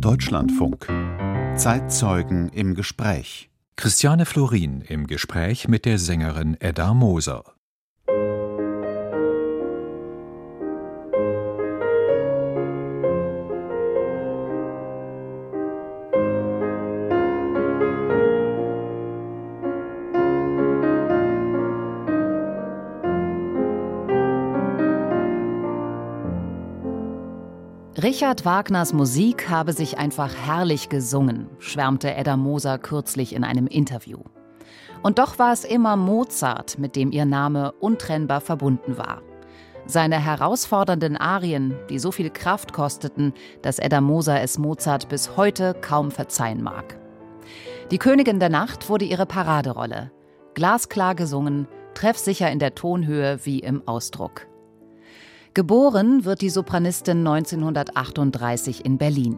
Deutschlandfunk. Zeitzeugen im Gespräch. Christiane Florin im Gespräch mit der Sängerin Edda Moser. Richard Wagners Musik habe sich einfach herrlich gesungen, schwärmte Edda Moser kürzlich in einem Interview. Und doch war es immer Mozart, mit dem ihr Name untrennbar verbunden war. Seine herausfordernden Arien, die so viel Kraft kosteten, dass Edda Moser es Mozart bis heute kaum verzeihen mag. Die Königin der Nacht wurde ihre Paraderolle. Glasklar gesungen, treffsicher in der Tonhöhe wie im Ausdruck. Geboren wird die Sopranistin 1938 in Berlin.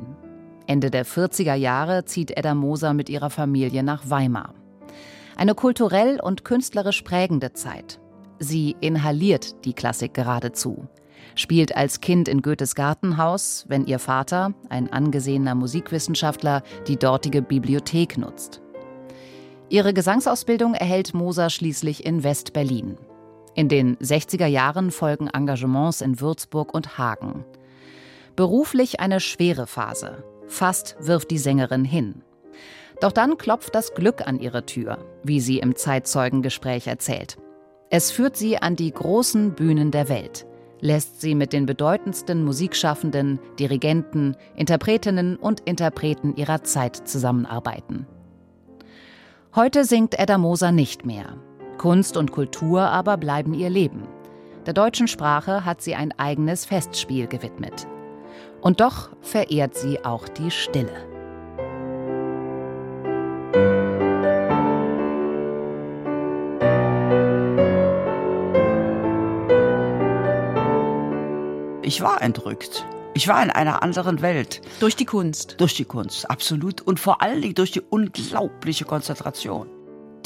Ende der 40er Jahre zieht Edda Moser mit ihrer Familie nach Weimar. Eine kulturell und künstlerisch prägende Zeit. Sie inhaliert die Klassik geradezu. Spielt als Kind in Goethes Gartenhaus, wenn ihr Vater, ein angesehener Musikwissenschaftler, die dortige Bibliothek nutzt. Ihre Gesangsausbildung erhält Moser schließlich in West-Berlin. In den 60er Jahren folgen Engagements in Würzburg und Hagen. Beruflich eine schwere Phase. Fast wirft die Sängerin hin. Doch dann klopft das Glück an ihre Tür, wie sie im Zeitzeugengespräch erzählt. Es führt sie an die großen Bühnen der Welt, lässt sie mit den bedeutendsten Musikschaffenden, Dirigenten, Interpretinnen und Interpreten ihrer Zeit zusammenarbeiten. Heute singt Edda Moser nicht mehr. Kunst und Kultur aber bleiben ihr Leben. Der deutschen Sprache hat sie ein eigenes Festspiel gewidmet. Und doch verehrt sie auch die Stille. Ich war entrückt. Ich war in einer anderen Welt. Durch die Kunst. Durch die Kunst, absolut. Und vor allen Dingen durch die unglaubliche Konzentration.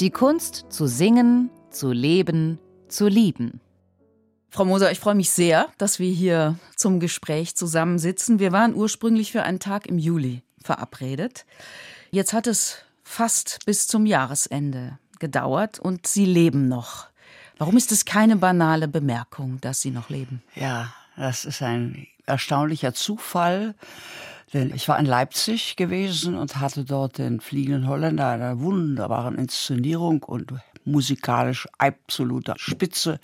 Die Kunst zu singen, zu leben, zu lieben. Frau Moser, ich freue mich sehr, dass wir hier zum Gespräch zusammensitzen. Wir waren ursprünglich für einen Tag im Juli verabredet. Jetzt hat es fast bis zum Jahresende gedauert und Sie leben noch. Warum ist es keine banale Bemerkung, dass Sie noch leben? Ja, das ist ein erstaunlicher Zufall. Denn ich war in Leipzig gewesen und hatte dort den Fliegenden Holländer einer wunderbaren Inszenierung und musikalisch absoluter Spitze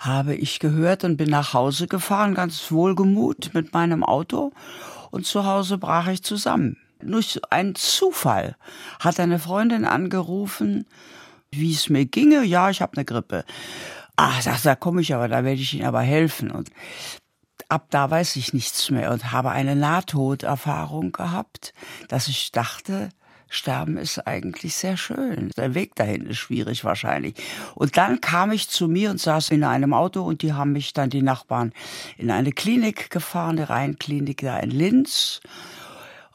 habe ich gehört und bin nach Hause gefahren, ganz wohlgemut mit meinem Auto und zu Hause brach ich zusammen. Durch einen Zufall hat eine Freundin angerufen, wie es mir ginge. Ja, ich habe eine Grippe. Ah, da komme ich aber, da werde ich Ihnen aber helfen. Und ab da weiß ich nichts mehr und habe eine Nahtoderfahrung gehabt, dass ich dachte, Sterben ist eigentlich sehr schön. Der Weg dahin ist schwierig wahrscheinlich. Und dann kam ich zu mir und saß in einem Auto und die haben mich dann die Nachbarn in eine Klinik gefahren, eine Rheinklinik da in Linz.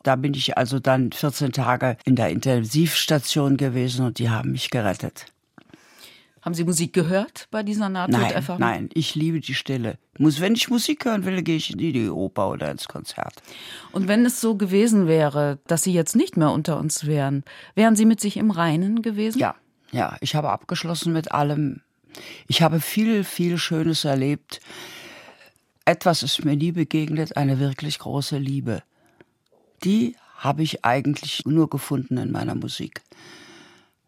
Da bin ich also dann 14 Tage in der Intensivstation gewesen und die haben mich gerettet. Haben Sie Musik gehört bei dieser Nahtoderfahrung? Nein, nein, ich liebe die Stille. Muss, wenn ich Musik hören will, gehe ich in die Oper oder ins Konzert. Und wenn es so gewesen wäre, dass Sie jetzt nicht mehr unter uns wären, wären Sie mit sich im Reinen gewesen? Ja, ja, ich habe abgeschlossen mit allem. Ich habe viel, viel Schönes erlebt. Etwas ist mir nie begegnet, eine wirklich große Liebe. Die habe ich eigentlich nur gefunden in meiner Musik.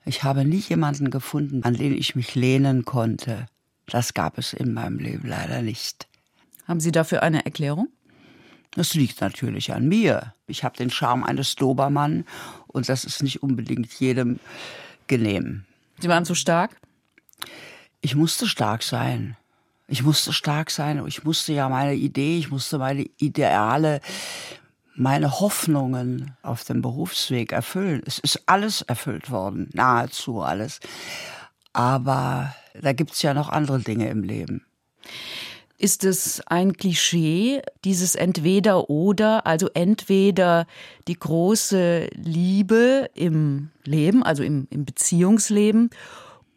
Ich habe nie jemanden gefunden, an den ich mich lehnen konnte. Das gab es in meinem Leben leider nicht. Haben Sie dafür eine Erklärung? Das liegt natürlich an mir. Ich habe den Charme eines Dobermann und das ist nicht unbedingt jedem genehm. Sie waren zu stark? Ich musste stark sein. Ich musste stark sein. Ich musste ja meine Idee, ich musste meine Ideale meine Hoffnungen auf dem Berufsweg erfüllen. Es ist alles erfüllt worden, nahezu alles. Aber da gibt's ja noch andere Dinge im Leben. Ist es ein Klischee, dieses entweder oder, also entweder die große Liebe im Leben, also im, im Beziehungsleben,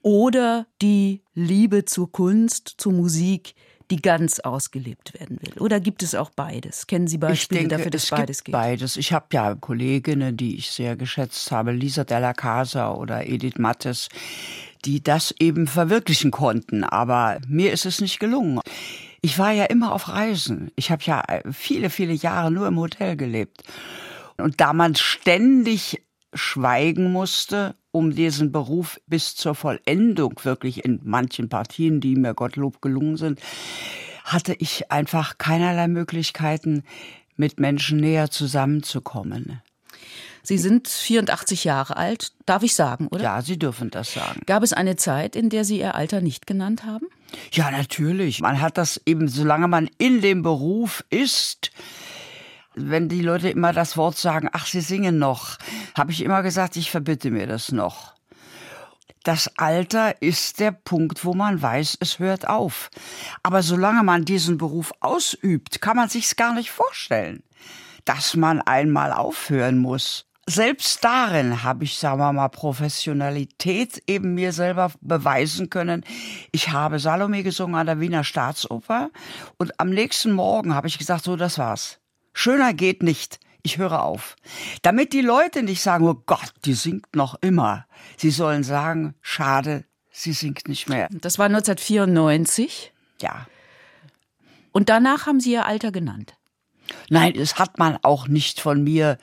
oder die Liebe zur Kunst, zur Musik, die ganz ausgelebt werden will? Oder gibt es auch beides? Kennen Sie Beispiele ich denke, dafür, dass es beides gibt geht? Beides. Ich habe ja Kolleginnen, die ich sehr geschätzt habe, Lisa Della Casa oder Edith Mattes, die das eben verwirklichen konnten. Aber mir ist es nicht gelungen. Ich war ja immer auf Reisen. Ich habe ja viele, viele Jahre nur im Hotel gelebt. Und da man ständig schweigen musste, um diesen Beruf bis zur Vollendung wirklich in manchen Partien, die mir Gottlob gelungen sind, hatte ich einfach keinerlei Möglichkeiten, mit Menschen näher zusammenzukommen. Sie sind 84 Jahre alt, darf ich sagen, oder? Ja, Sie dürfen das sagen. Gab es eine Zeit, in der Sie Ihr Alter nicht genannt haben? Ja, natürlich. Man hat das eben, solange man in dem Beruf ist, wenn die Leute immer das Wort sagen, ach, sie singen noch, habe ich immer gesagt, ich verbitte mir das noch. Das Alter ist der Punkt, wo man weiß, es hört auf. Aber solange man diesen Beruf ausübt, kann man sich's gar nicht vorstellen, dass man einmal aufhören muss. Selbst darin habe ich, sagen wir mal, Professionalität eben mir selber beweisen können. Ich habe Salome gesungen an der Wiener Staatsoper und am nächsten Morgen habe ich gesagt, so, das war's. Schöner geht nicht. Ich höre auf. Damit die Leute nicht sagen, oh Gott, die singt noch immer. Sie sollen sagen, schade, sie singt nicht mehr. Das war 1994. Ja. Und danach haben Sie Ihr Alter genannt. Nein, es hat man auch nicht von mir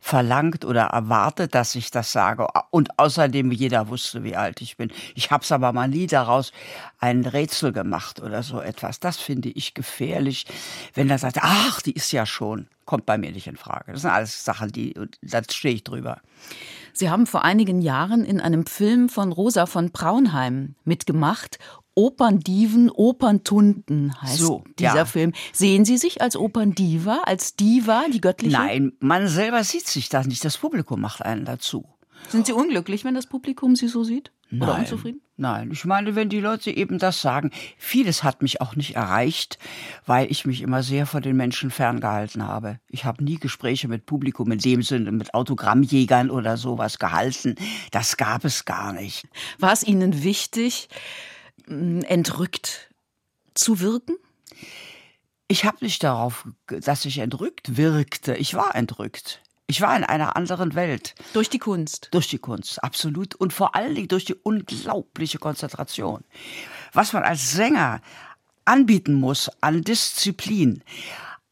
verlangt oder erwartet, dass ich das sage. Und außerdem, jeder wusste, wie alt ich bin. Ich habe es aber mal nie daraus ein Rätsel gemacht oder so etwas. Das finde ich gefährlich, wenn er sagt, ach, die ist ja schon. Kommt bei mir nicht in Frage. Das sind alles Sachen, die, da stehe ich drüber. Sie haben vor einigen Jahren in einem Film von Rosa von Braunheim mitgemacht Operndiven, Operntunden heißt so, dieser ja. Film. Sehen Sie sich als Operndiva, als Diva, die göttliche? Nein, man selber sieht sich das nicht. Das Publikum macht einen dazu. Sind Sie unglücklich, wenn das Publikum Sie so sieht? Oder Nein. unzufrieden? Nein, ich meine, wenn die Leute eben das sagen, vieles hat mich auch nicht erreicht, weil ich mich immer sehr vor den Menschen ferngehalten habe. Ich habe nie Gespräche mit Publikum in dem Sinne, mit Autogrammjägern oder sowas gehalten. Das gab es gar nicht. War es Ihnen wichtig, entrückt zu wirken? Ich habe nicht darauf, dass ich entrückt wirkte. Ich war entrückt. Ich war in einer anderen Welt. Durch die Kunst. Durch die Kunst, absolut. Und vor allen Dingen durch die unglaubliche Konzentration. Was man als Sänger anbieten muss an Disziplin,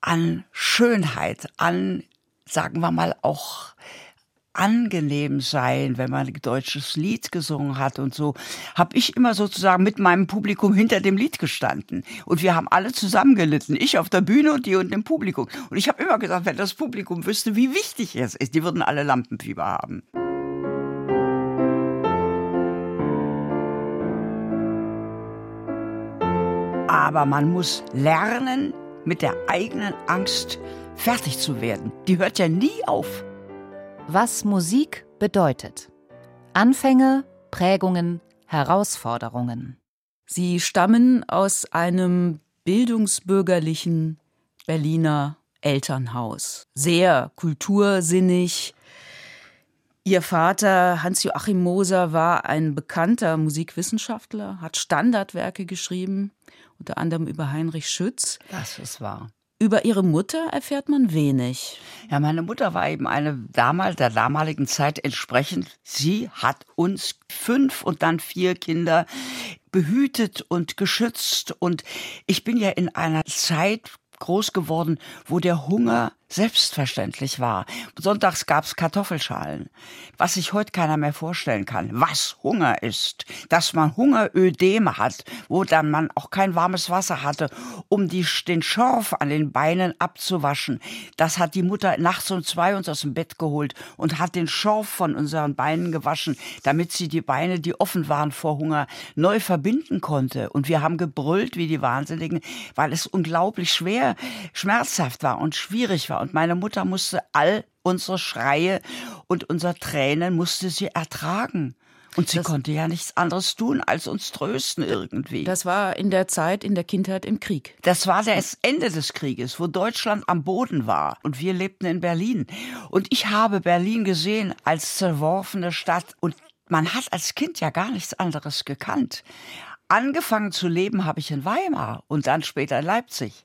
an Schönheit, an, sagen wir mal, auch angenehm sein, wenn man ein deutsches Lied gesungen hat und so, habe ich immer sozusagen mit meinem Publikum hinter dem Lied gestanden. Und wir haben alle zusammen gelitten. Ich auf der Bühne und die unten im Publikum. Und ich habe immer gesagt, wenn das Publikum wüsste, wie wichtig es ist, die würden alle Lampenfieber haben. Aber man muss lernen, mit der eigenen Angst fertig zu werden. Die hört ja nie auf. Was Musik bedeutet. Anfänge, Prägungen, Herausforderungen. Sie stammen aus einem bildungsbürgerlichen Berliner Elternhaus. Sehr kultursinnig. Ihr Vater Hans-Joachim Moser war ein bekannter Musikwissenschaftler, hat Standardwerke geschrieben, unter anderem über Heinrich Schütz. Das ist wahr. Über ihre Mutter erfährt man wenig. Ja, meine Mutter war eben eine damals der damaligen Zeit entsprechend. Sie hat uns fünf und dann vier Kinder behütet und geschützt und ich bin ja in einer Zeit groß geworden, wo der Hunger selbstverständlich war. Sonntags gab's Kartoffelschalen, was sich heute keiner mehr vorstellen kann. Was Hunger ist, dass man Hungerödeme hat, wo dann man auch kein warmes Wasser hatte, um die, den Schorf an den Beinen abzuwaschen. Das hat die Mutter nachts um zwei uns aus dem Bett geholt und hat den Schorf von unseren Beinen gewaschen, damit sie die Beine, die offen waren vor Hunger, neu verbinden konnte. Und wir haben gebrüllt wie die Wahnsinnigen, weil es unglaublich schwer, schmerzhaft war und schwierig war. Und meine Mutter musste all unsere Schreie und unser Tränen musste sie ertragen. Und sie Das- konnte ja nichts anderes tun, als uns trösten irgendwie. Das war in der Zeit in der Kindheit im Krieg. Das war das Ende des Krieges, wo Deutschland am Boden war und wir lebten in Berlin. Und ich habe Berlin gesehen als zerworfene Stadt und man hat als Kind ja gar nichts anderes gekannt. angefangen zu leben habe ich in Weimar und dann später in Leipzig.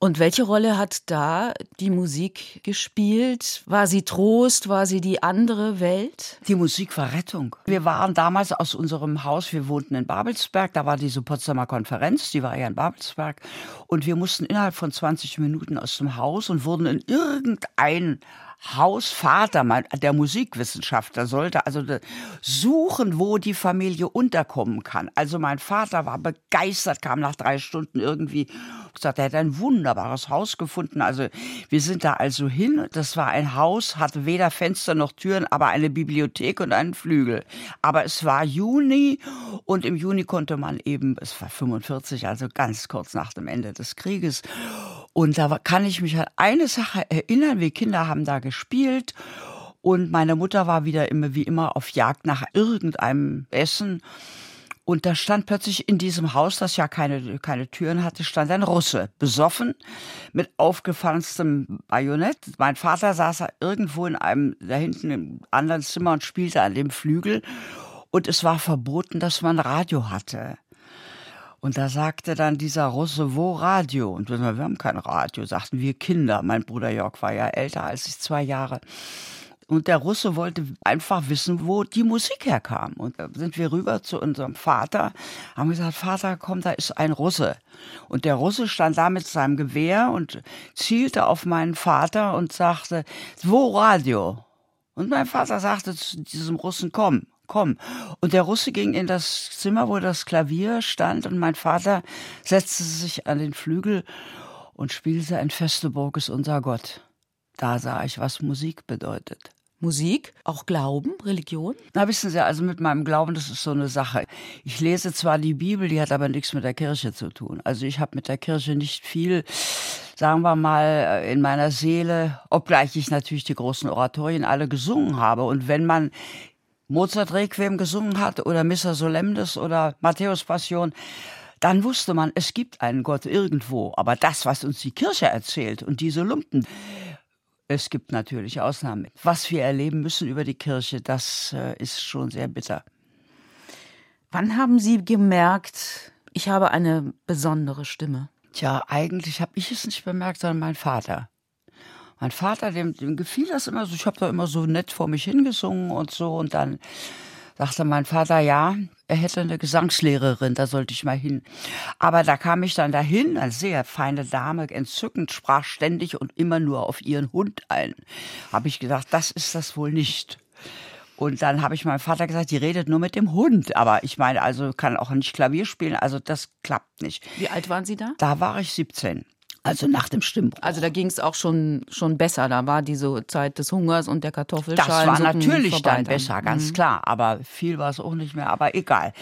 Und welche Rolle hat da die Musik gespielt? War sie Trost? War sie die andere Welt? Die Musik war Rettung. Wir waren damals aus unserem Haus, wir wohnten in Babelsberg, da war diese Potsdamer Konferenz, die war ja in Babelsberg. Und wir mussten innerhalb von 20 Minuten aus dem Haus und wurden in irgendein Hausvater, der Musikwissenschaftler, sollte also suchen, wo die Familie unterkommen kann. Also mein Vater war begeistert, kam nach drei Stunden irgendwie gesagt, er hätte ein wunderbares Haus gefunden. Also wir sind da also hin. Das war ein Haus, hatte weder Fenster noch Türen, aber eine Bibliothek und einen Flügel. Aber es war Juni und im Juni konnte man eben, es war 45, also ganz kurz nach dem Ende des Krieges. Und da kann ich mich an eine Sache erinnern. Wir Kinder haben da gespielt und meine Mutter war wieder immer wie immer auf Jagd nach irgendeinem Essen. Und da stand plötzlich in diesem Haus, das ja keine, keine Türen hatte, stand ein Russe, besoffen, mit aufgefahrenstem Bajonett. Mein Vater saß irgendwo in einem, da hinten im anderen Zimmer und spielte an dem Flügel. Und es war verboten, dass man Radio hatte. Und da sagte dann dieser Russe, wo Radio? Und wir, haben kein Radio, sagten wir Kinder. Mein Bruder Jörg war ja älter als ich, zwei Jahre. Und der Russe wollte einfach wissen, wo die Musik herkam. Und da sind wir rüber zu unserem Vater, haben gesagt, Vater, komm, da ist ein Russe. Und der Russe stand da mit seinem Gewehr und zielte auf meinen Vater und sagte, wo Radio? Und mein Vater sagte zu diesem Russen, komm komm. Und der Russe ging in das Zimmer, wo das Klavier stand, und mein Vater setzte sich an den Flügel und spielte Ein feste Burg ist unser Gott. Da sah ich, was Musik bedeutet. Musik, auch Glauben, Religion? Na, wissen Sie, also mit meinem Glauben, das ist so eine Sache. Ich lese zwar die Bibel, die hat aber nichts mit der Kirche zu tun. Also ich habe mit der Kirche nicht viel, sagen wir mal, in meiner Seele, obgleich ich natürlich die großen Oratorien alle gesungen habe. Und wenn man Mozart Requiem gesungen hat oder Missa Solemnis oder Matthäus Passion, dann wusste man, es gibt einen Gott irgendwo. Aber das, was uns die Kirche erzählt und diese Lumpen, es gibt natürlich Ausnahmen. Was wir erleben müssen über die Kirche, das äh, ist schon sehr bitter. Wann haben Sie gemerkt, ich habe eine besondere Stimme? Tja, eigentlich habe ich es nicht bemerkt, sondern mein Vater. Mein Vater, dem, dem gefiel das immer so. Ich habe da immer so nett vor mich hingesungen und so. Und dann sagte mein Vater, ja, er hätte eine Gesangslehrerin, da sollte ich mal hin. Aber da kam ich dann dahin, eine sehr feine Dame, entzückend, sprach ständig und immer nur auf ihren Hund ein. Habe ich gedacht, das ist das wohl nicht. Und dann habe ich meinem Vater gesagt, die redet nur mit dem Hund. Aber ich meine, also kann auch nicht Klavier spielen, also das klappt nicht. Wie alt waren Sie da? Da war ich 17. Also nach dem Stimmbruch. Also da ging es auch schon, schon besser. Da war diese Zeit des Hungers und der Kartoffelschalen. Das war natürlich dann besser, ganz mhm. klar. Aber viel war es auch nicht mehr. Aber egal.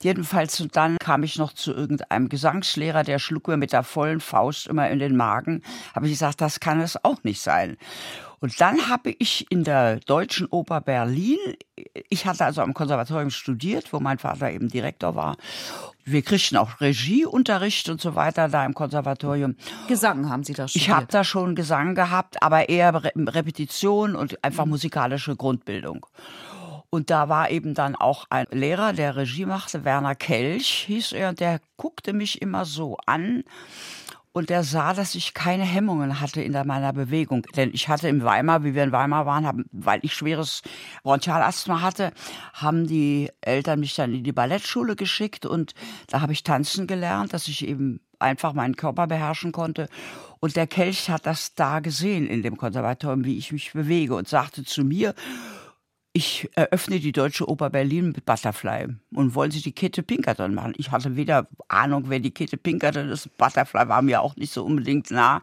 Jedenfalls dann kam ich noch zu irgendeinem Gesangslehrer, der schlug mir mit der vollen Faust immer in den Magen. Habe ich gesagt, das kann es auch nicht sein. Und dann habe ich in der Deutschen Oper Berlin, ich hatte also am Konservatorium studiert, wo mein Vater eben Direktor war. Wir kriegten auch Regieunterricht und so weiter da im Konservatorium. Gesang haben Sie da studiert? Ich habe da schon Gesang gehabt, aber eher Repetition und einfach musikalische Grundbildung. Und da war eben dann auch ein Lehrer, der Regie machte, Werner Kelch hieß er, und der guckte mich immer so an und er sah, dass ich keine Hemmungen hatte in meiner Bewegung. Denn ich hatte in Weimar, wie wir in Weimar waren, haben, weil ich schweres Bronchialasthma hatte, haben die Eltern mich dann in die Ballettschule geschickt und da habe ich tanzen gelernt, dass ich eben einfach meinen Körper beherrschen konnte. Und der Kelch hat das da gesehen in dem Konservatorium, wie ich mich bewege und sagte zu mir, ich eröffne die Deutsche Oper Berlin mit Butterfly. Und wollen Sie die Kette Pinkerton machen? Ich hatte weder Ahnung, wer die Kette Pinkerton ist. Butterfly war mir auch nicht so unbedingt nah.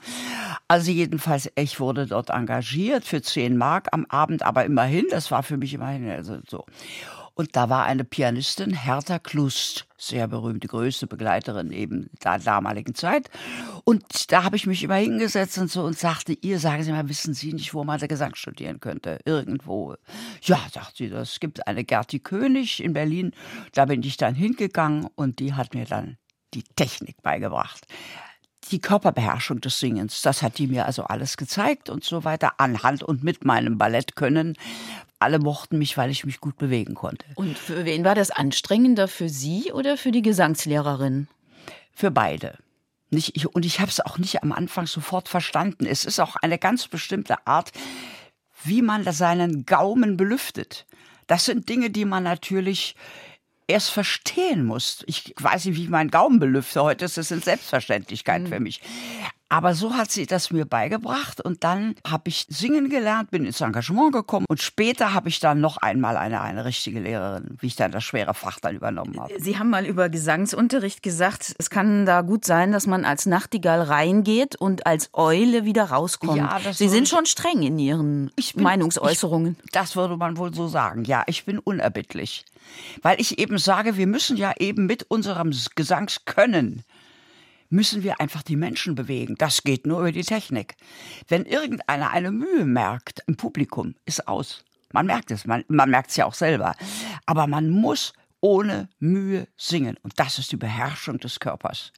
Also jedenfalls, ich wurde dort engagiert für 10 Mark am Abend, aber immerhin, das war für mich immerhin also so. Und da war eine Pianistin, Hertha Klust, sehr berühmte, größte Begleiterin eben der damaligen Zeit. Und da habe ich mich immer hingesetzt und so und sagte, ihr sagen Sie mal, wissen Sie nicht, wo man Gesang studieren könnte? Irgendwo. Ja, sagt sie, es gibt eine Gerti König in Berlin. Da bin ich dann hingegangen und die hat mir dann die Technik beigebracht. Die Körperbeherrschung des Singens. Das hat die mir also alles gezeigt und so weiter, anhand und mit meinem Ballettkönnen. Alle mochten mich, weil ich mich gut bewegen konnte. Und für wen war das anstrengender? Für Sie oder für die Gesangslehrerin? Für beide. Nicht, ich, und ich habe es auch nicht am Anfang sofort verstanden. Es ist auch eine ganz bestimmte Art, wie man seinen Gaumen belüftet. Das sind Dinge, die man natürlich erst verstehen muss. Ich weiß nicht, wie ich meinen Gaumen belüfte. Heute ist es eine Selbstverständlichkeit mhm. für mich. Aber so hat sie das mir beigebracht und dann habe ich singen gelernt, bin ins Engagement gekommen und später habe ich dann noch einmal eine, eine richtige Lehrerin, wie ich dann das schwere Fach dann übernommen habe. Sie haben mal über Gesangsunterricht gesagt, es kann da gut sein, dass man als Nachtigall reingeht und als Eule wieder rauskommt. Ja, Sie sind schon streng in Ihren bin, Meinungsäußerungen. Ich, das würde man wohl so sagen. Ja, ich bin unerbittlich. Weil ich eben sage, wir müssen ja eben mit unserem Gesangskönnen müssen wir einfach die Menschen bewegen. Das geht nur über die Technik. Wenn irgendeiner eine Mühe merkt im Publikum, ist aus. Man merkt es, man, man merkt es ja auch selber. Aber man muss ohne Mühe singen. Und das ist die Beherrschung des Körpers.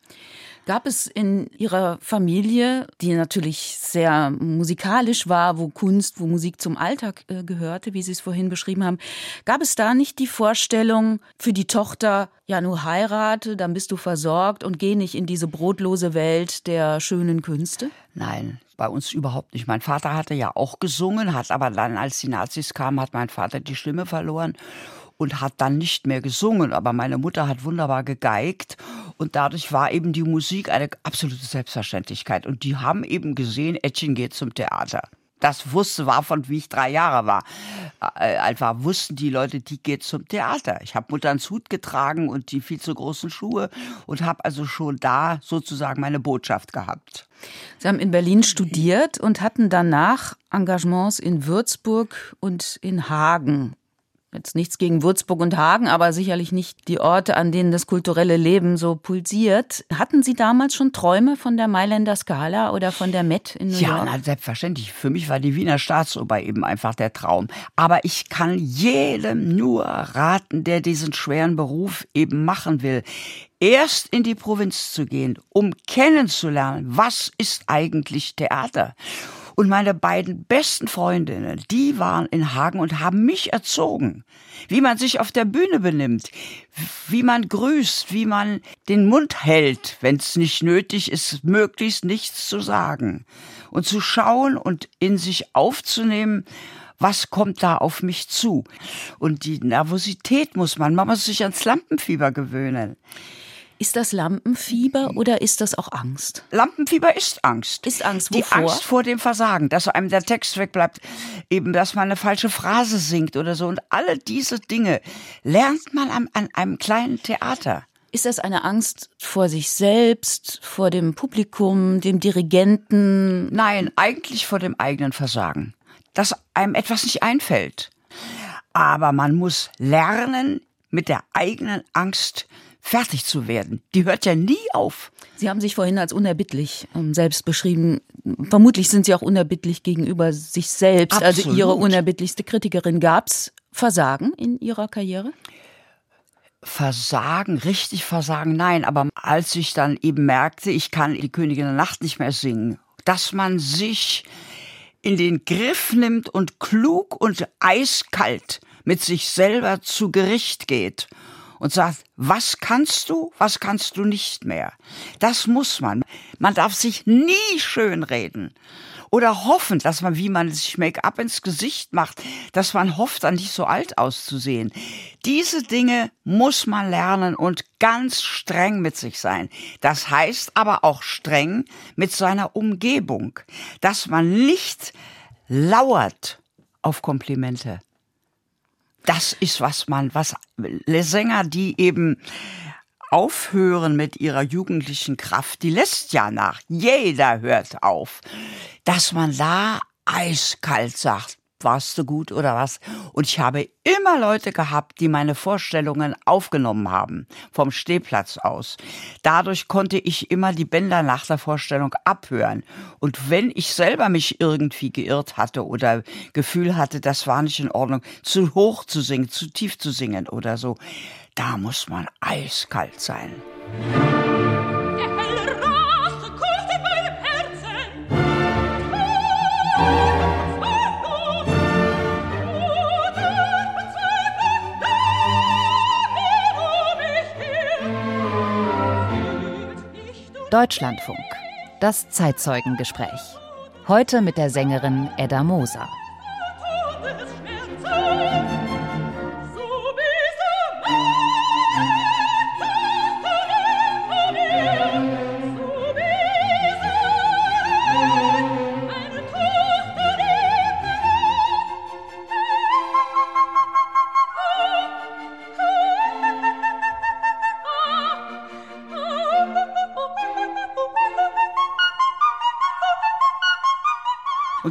Gab es in Ihrer Familie, die natürlich sehr musikalisch war, wo Kunst, wo Musik zum Alltag äh, gehörte, wie Sie es vorhin beschrieben haben, gab es da nicht die Vorstellung für die Tochter, ja, nur heirate, dann bist du versorgt und geh nicht in diese brotlose Welt der schönen Künste? Nein, bei uns überhaupt nicht. Mein Vater hatte ja auch gesungen, hat aber dann, als die Nazis kamen, hat mein Vater die Stimme verloren und hat dann nicht mehr gesungen. Aber meine Mutter hat wunderbar gegeigt und dadurch war eben die Musik eine absolute Selbstverständlichkeit. Und die haben eben gesehen, Etchen geht zum Theater. Das wusste war von wie ich drei Jahre war. Äh, einfach wussten die Leute, die geht zum Theater. Ich habe Mutterns Hut getragen und die viel zu großen Schuhe und habe also schon da sozusagen meine Botschaft gehabt. Sie haben in Berlin studiert und hatten danach Engagements in Würzburg und in Hagen. Jetzt nichts gegen Würzburg und Hagen, aber sicherlich nicht die Orte, an denen das kulturelle Leben so pulsiert. Hatten Sie damals schon Träume von der Mailänder Scala oder von der Met in New ja, York? Ja, selbstverständlich. Für mich war die Wiener Staatsoper eben einfach der Traum. Aber ich kann jedem nur raten, der diesen schweren Beruf eben machen will, erst in die Provinz zu gehen, um kennenzulernen, was ist eigentlich Theater. Und meine beiden besten Freundinnen, die waren in Hagen und haben mich erzogen, wie man sich auf der Bühne benimmt, wie man grüßt, wie man den Mund hält, wenn es nicht nötig ist, möglichst nichts zu sagen. Und zu schauen und in sich aufzunehmen, was kommt da auf mich zu? Und die Nervosität muss man, man muss sich ans Lampenfieber gewöhnen. Ist das Lampenfieber oder ist das auch Angst? Lampenfieber ist Angst. Ist Angst wovor? Die Angst vor dem Versagen, dass einem der Text wegbleibt, eben, dass man eine falsche Phrase singt oder so. Und alle diese Dinge lernt man an, an einem kleinen Theater. Ist das eine Angst vor sich selbst, vor dem Publikum, dem Dirigenten? Nein, eigentlich vor dem eigenen Versagen. Dass einem etwas nicht einfällt. Aber man muss lernen, mit der eigenen Angst fertig zu werden. Die hört ja nie auf. Sie haben sich vorhin als unerbittlich ähm, selbst beschrieben. Vermutlich sind Sie auch unerbittlich gegenüber sich selbst. Absolut. Also Ihre unerbittlichste Kritikerin. Gab es Versagen in Ihrer Karriere? Versagen, richtig Versagen, nein. Aber als ich dann eben merkte, ich kann die Königin der Nacht nicht mehr singen, dass man sich in den Griff nimmt und klug und eiskalt mit sich selber zu Gericht geht und sagt, was kannst du, was kannst du nicht mehr. Das muss man. Man darf sich nie schönreden oder hoffen, dass man, wie man sich Make-up ins Gesicht macht, dass man hofft, dann nicht so alt auszusehen. Diese Dinge muss man lernen und ganz streng mit sich sein. Das heißt aber auch streng mit seiner Umgebung, dass man nicht lauert auf Komplimente das ist, was man, was Sänger, die eben aufhören mit ihrer jugendlichen Kraft, die lässt ja nach. Jeder hört auf. Dass man da eiskalt sagt, warst du gut oder was? Und ich habe immer Leute gehabt, die meine Vorstellungen aufgenommen haben, vom Stehplatz aus. Dadurch konnte ich immer die Bänder nach der Vorstellung abhören. Und wenn ich selber mich irgendwie geirrt hatte oder Gefühl hatte, das war nicht in Ordnung, zu hoch zu singen, zu tief zu singen oder so, da muss man eiskalt sein. Deutschlandfunk. Das Zeitzeugengespräch. Heute mit der Sängerin Edda Moser.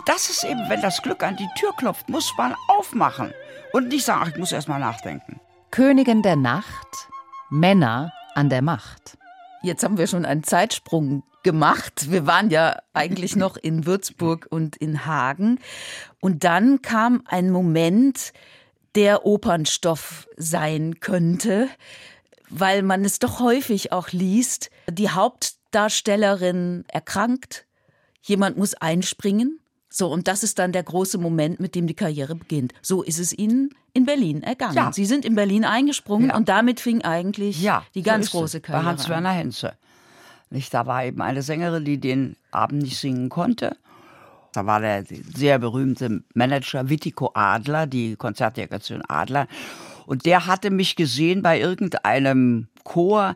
Und das ist eben, wenn das Glück an die Tür klopft, muss man aufmachen und nicht sagen, ach, ich muss erst mal nachdenken. Königin der Nacht, Männer an der Macht. Jetzt haben wir schon einen Zeitsprung gemacht. Wir waren ja eigentlich noch in Würzburg und in Hagen. Und dann kam ein Moment, der Opernstoff sein könnte, weil man es doch häufig auch liest. Die Hauptdarstellerin erkrankt, jemand muss einspringen so, und das ist dann der große Moment, mit dem die Karriere beginnt. So ist es Ihnen in Berlin ergangen. Ja. Sie sind in Berlin eingesprungen ja. und damit fing eigentlich ja, die ganz so große Karriere an. Bei Hans-Werner Henze. Nicht, da war eben eine Sängerin, die den Abend nicht singen konnte. Da war der sehr berühmte Manager Wittico Adler, die Konzertdirektion Adler. Und der hatte mich gesehen bei irgendeinem Chor.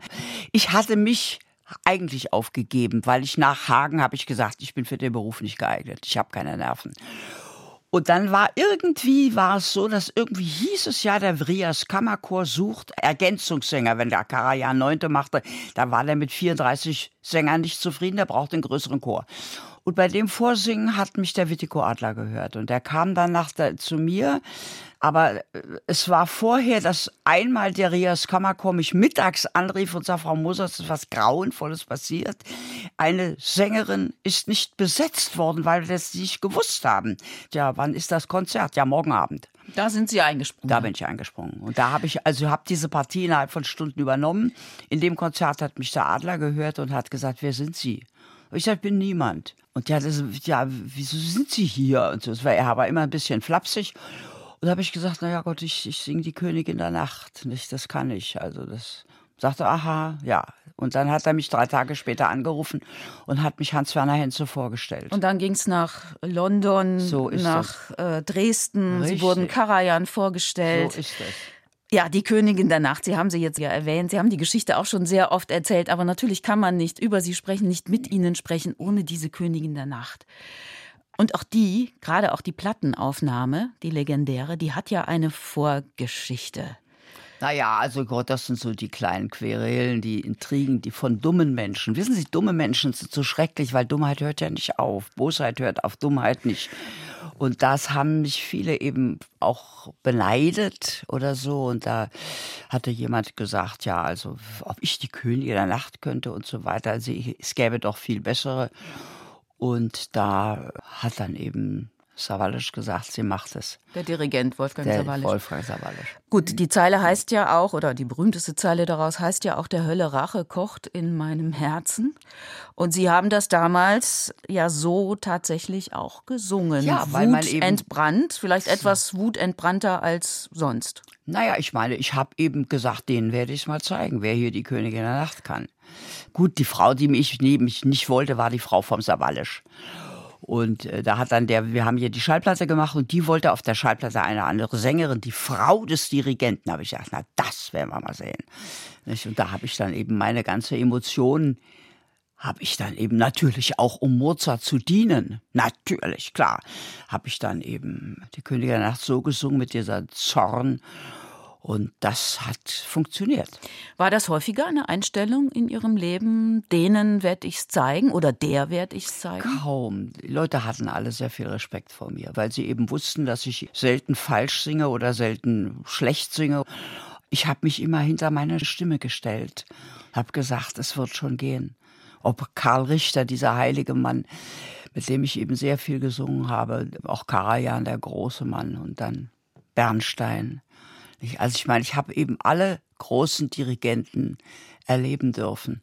Ich hatte mich eigentlich aufgegeben, weil ich nach Hagen habe ich gesagt, ich bin für den Beruf nicht geeignet. Ich habe keine Nerven. Und dann war irgendwie war es so, dass irgendwie hieß es ja, der Vrias Kammerchor sucht Ergänzungssänger. Wenn der Karajan Neunte machte, da war der mit 34 Sängern nicht zufrieden, der braucht einen größeren Chor. Und bei dem Vorsingen hat mich der Wittico Adler gehört. Und der kam dann nach der, zu mir. Aber äh, es war vorher, dass einmal der Rias Kammerchor mich mittags anrief und sagte, Frau Moser, es ist was Grauenvolles passiert. Eine Sängerin ist nicht besetzt worden, weil wir das nicht gewusst haben. Ja, wann ist das Konzert? Ja, morgen Abend. Da sind Sie eingesprungen. Da bin ich eingesprungen. Und da habe ich, also habe diese Partie innerhalb von Stunden übernommen. In dem Konzert hat mich der Adler gehört und hat gesagt, wer sind Sie? Und ich sagte, ich bin niemand. Und der hat gesagt, ja, wieso sind Sie hier? Und so. Er war immer ein bisschen flapsig. Und da habe ich gesagt, na ja Gott, ich, ich singe die Königin der Nacht. Nicht, das kann ich. Also das sagte, aha, ja. Und dann hat er mich drei Tage später angerufen und hat mich Hans-Werner Henze vorgestellt. Und dann ging es nach London, so nach äh, Dresden. Richtig. Sie wurden Karajan vorgestellt. So ist es. Ja, die Königin der Nacht, Sie haben sie jetzt ja erwähnt. Sie haben die Geschichte auch schon sehr oft erzählt, aber natürlich kann man nicht über sie sprechen, nicht mit ihnen sprechen, ohne diese Königin der Nacht. Und auch die, gerade auch die Plattenaufnahme, die legendäre, die hat ja eine Vorgeschichte. Naja, also Gott, das sind so die kleinen Querelen, die Intrigen, die von dummen Menschen. Wissen Sie, dumme Menschen sind so schrecklich, weil Dummheit hört ja nicht auf. Bosheit hört auf Dummheit nicht. Und das haben mich viele eben auch beneidet oder so. Und da hatte jemand gesagt, ja, also ob ich die Königin der Nacht könnte und so weiter. Also es gäbe doch viel bessere. Und da hat dann eben Sawalisch gesagt, sie macht es. Der Dirigent Wolfgang der Sawalisch. Wolfgang Sawalisch. Gut, die Zeile heißt ja auch, oder die berühmteste Zeile daraus heißt ja auch, der Hölle Rache kocht in meinem Herzen. Und Sie haben das damals ja so tatsächlich auch gesungen. Ja, weil man eben entbrannt, vielleicht etwas wutentbrannter als sonst. Naja, ich meine, ich habe eben gesagt, denen werde ich es mal zeigen, wer hier die Königin der Nacht kann. Gut, die Frau, die mich neben mich nicht wollte, war die Frau vom Sawalisch. Und äh, da hat dann der, wir haben hier die Schallplatte gemacht und die wollte auf der Schallplatte eine andere Sängerin, die Frau des Dirigenten. Habe ich gedacht, na, das werden wir mal sehen. Und da habe ich dann eben meine ganze Emotion, habe ich dann eben natürlich auch, um Mozart zu dienen, natürlich, klar, habe ich dann eben die Königin der Nacht so gesungen mit dieser Zorn und das hat funktioniert. War das häufiger eine Einstellung in Ihrem Leben? Denen werde ich es zeigen oder der werde ich es zeigen? Kaum. Die Leute hatten alle sehr viel Respekt vor mir, weil sie eben wussten, dass ich selten falsch singe oder selten schlecht singe. Ich habe mich immer hinter meine Stimme gestellt, habe gesagt, es wird schon gehen. Ob Karl Richter, dieser heilige Mann, mit dem ich eben sehr viel gesungen habe, auch Karajan, der große Mann und dann Bernstein. Also ich meine, ich habe eben alle großen Dirigenten erleben dürfen.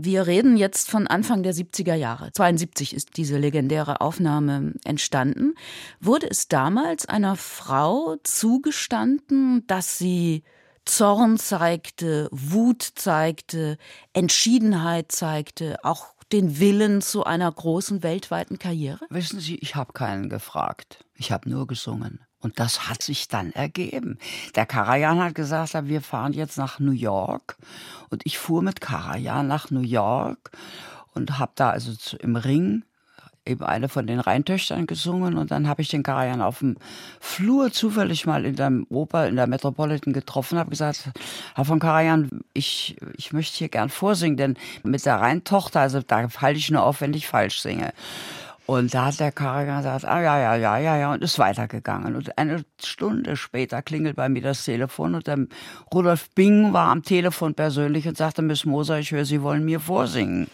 Wir reden jetzt von Anfang der 70er Jahre. 72 ist diese legendäre Aufnahme entstanden. Wurde es damals einer Frau zugestanden, dass sie Zorn zeigte, Wut zeigte, Entschiedenheit zeigte, auch den Willen zu einer großen weltweiten Karriere? Wissen Sie, ich habe keinen gefragt. Ich habe nur gesungen. Und das hat sich dann ergeben. Der Karajan hat gesagt, wir fahren jetzt nach New York. Und ich fuhr mit Karajan nach New York und habe da also im Ring eben eine von den Rheintöchtern gesungen und dann habe ich den Karajan auf dem Flur zufällig mal in der Oper, in der Metropolitan getroffen, habe gesagt, Herr von Karajan, ich, ich möchte hier gern vorsingen, denn mit der Rheintochter, also da falle ich nur auf, wenn ich falsch singe. Und da hat der Karajan gesagt, ah ja, ja, ja, ja, ja, und ist weitergegangen. Und eine Stunde später klingelt bei mir das Telefon und der Rudolf Bing war am Telefon persönlich und sagte, Miss Moser, ich höre, Sie wollen mir vorsingen.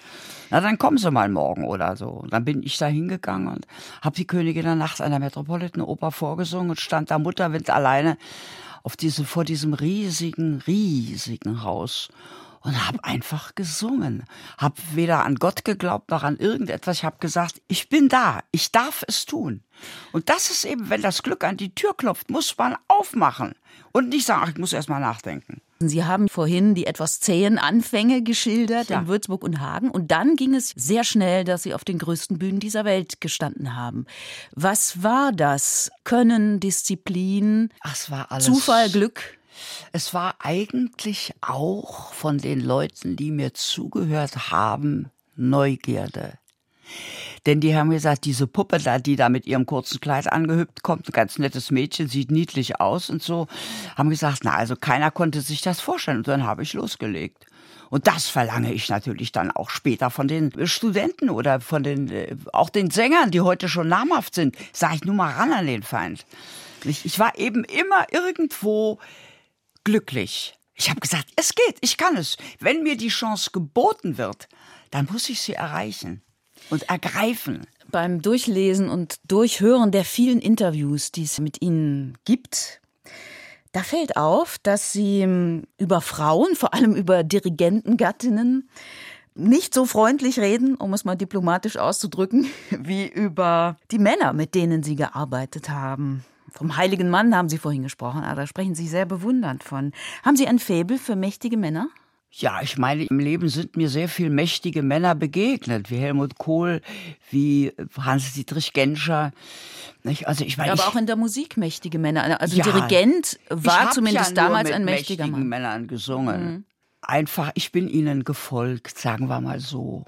Na, dann kommen Sie mal morgen oder so. Und dann bin ich da hingegangen und habe die Königin der Nacht an der Metropolitan Oper vorgesungen und stand da Mutterwind alleine auf diese, vor diesem riesigen, riesigen Haus und habe einfach gesungen. Habe weder an Gott geglaubt noch an irgendetwas. Ich habe gesagt, ich bin da, ich darf es tun. Und das ist eben, wenn das Glück an die Tür klopft, muss man aufmachen und nicht sagen, ach, ich muss erst mal nachdenken. Sie haben vorhin die etwas zähen Anfänge geschildert ja. in Würzburg und Hagen. Und dann ging es sehr schnell, dass Sie auf den größten Bühnen dieser Welt gestanden haben. Was war das? Können, Disziplin, Ach, war. Zufall, Glück? Es war eigentlich auch von den Leuten, die mir zugehört haben, Neugierde. Denn die haben gesagt, diese Puppe da, die da mit ihrem kurzen Kleid angehüpft kommt, ein ganz nettes Mädchen, sieht niedlich aus und so, haben gesagt, na, also keiner konnte sich das vorstellen. Und dann habe ich losgelegt. Und das verlange ich natürlich dann auch später von den Studenten oder von den, äh, auch den Sängern, die heute schon namhaft sind. Sag ich nur mal ran an den Feind. Ich, ich war eben immer irgendwo glücklich. Ich habe gesagt, es geht, ich kann es. Wenn mir die Chance geboten wird, dann muss ich sie erreichen und ergreifen. Beim Durchlesen und Durchhören der vielen Interviews, die es mit Ihnen gibt, da fällt auf, dass Sie hm, über Frauen, vor allem über Dirigentengattinnen, nicht so freundlich reden, um es mal diplomatisch auszudrücken, wie über die Männer, mit denen Sie gearbeitet haben. Vom heiligen Mann haben Sie vorhin gesprochen, aber da sprechen Sie sehr bewundernd von. Haben Sie ein Faible für mächtige Männer? Ja, ich meine, im Leben sind mir sehr viel mächtige Männer begegnet, wie Helmut Kohl, wie Hans-Dietrich Genscher. Also ich meine, aber auch in der Musik mächtige Männer. Also ja, Dirigent war zumindest ja damals ein mächtiger Mann. Männern gesungen. Mhm. Einfach, ich bin ihnen gefolgt, sagen wir mal so.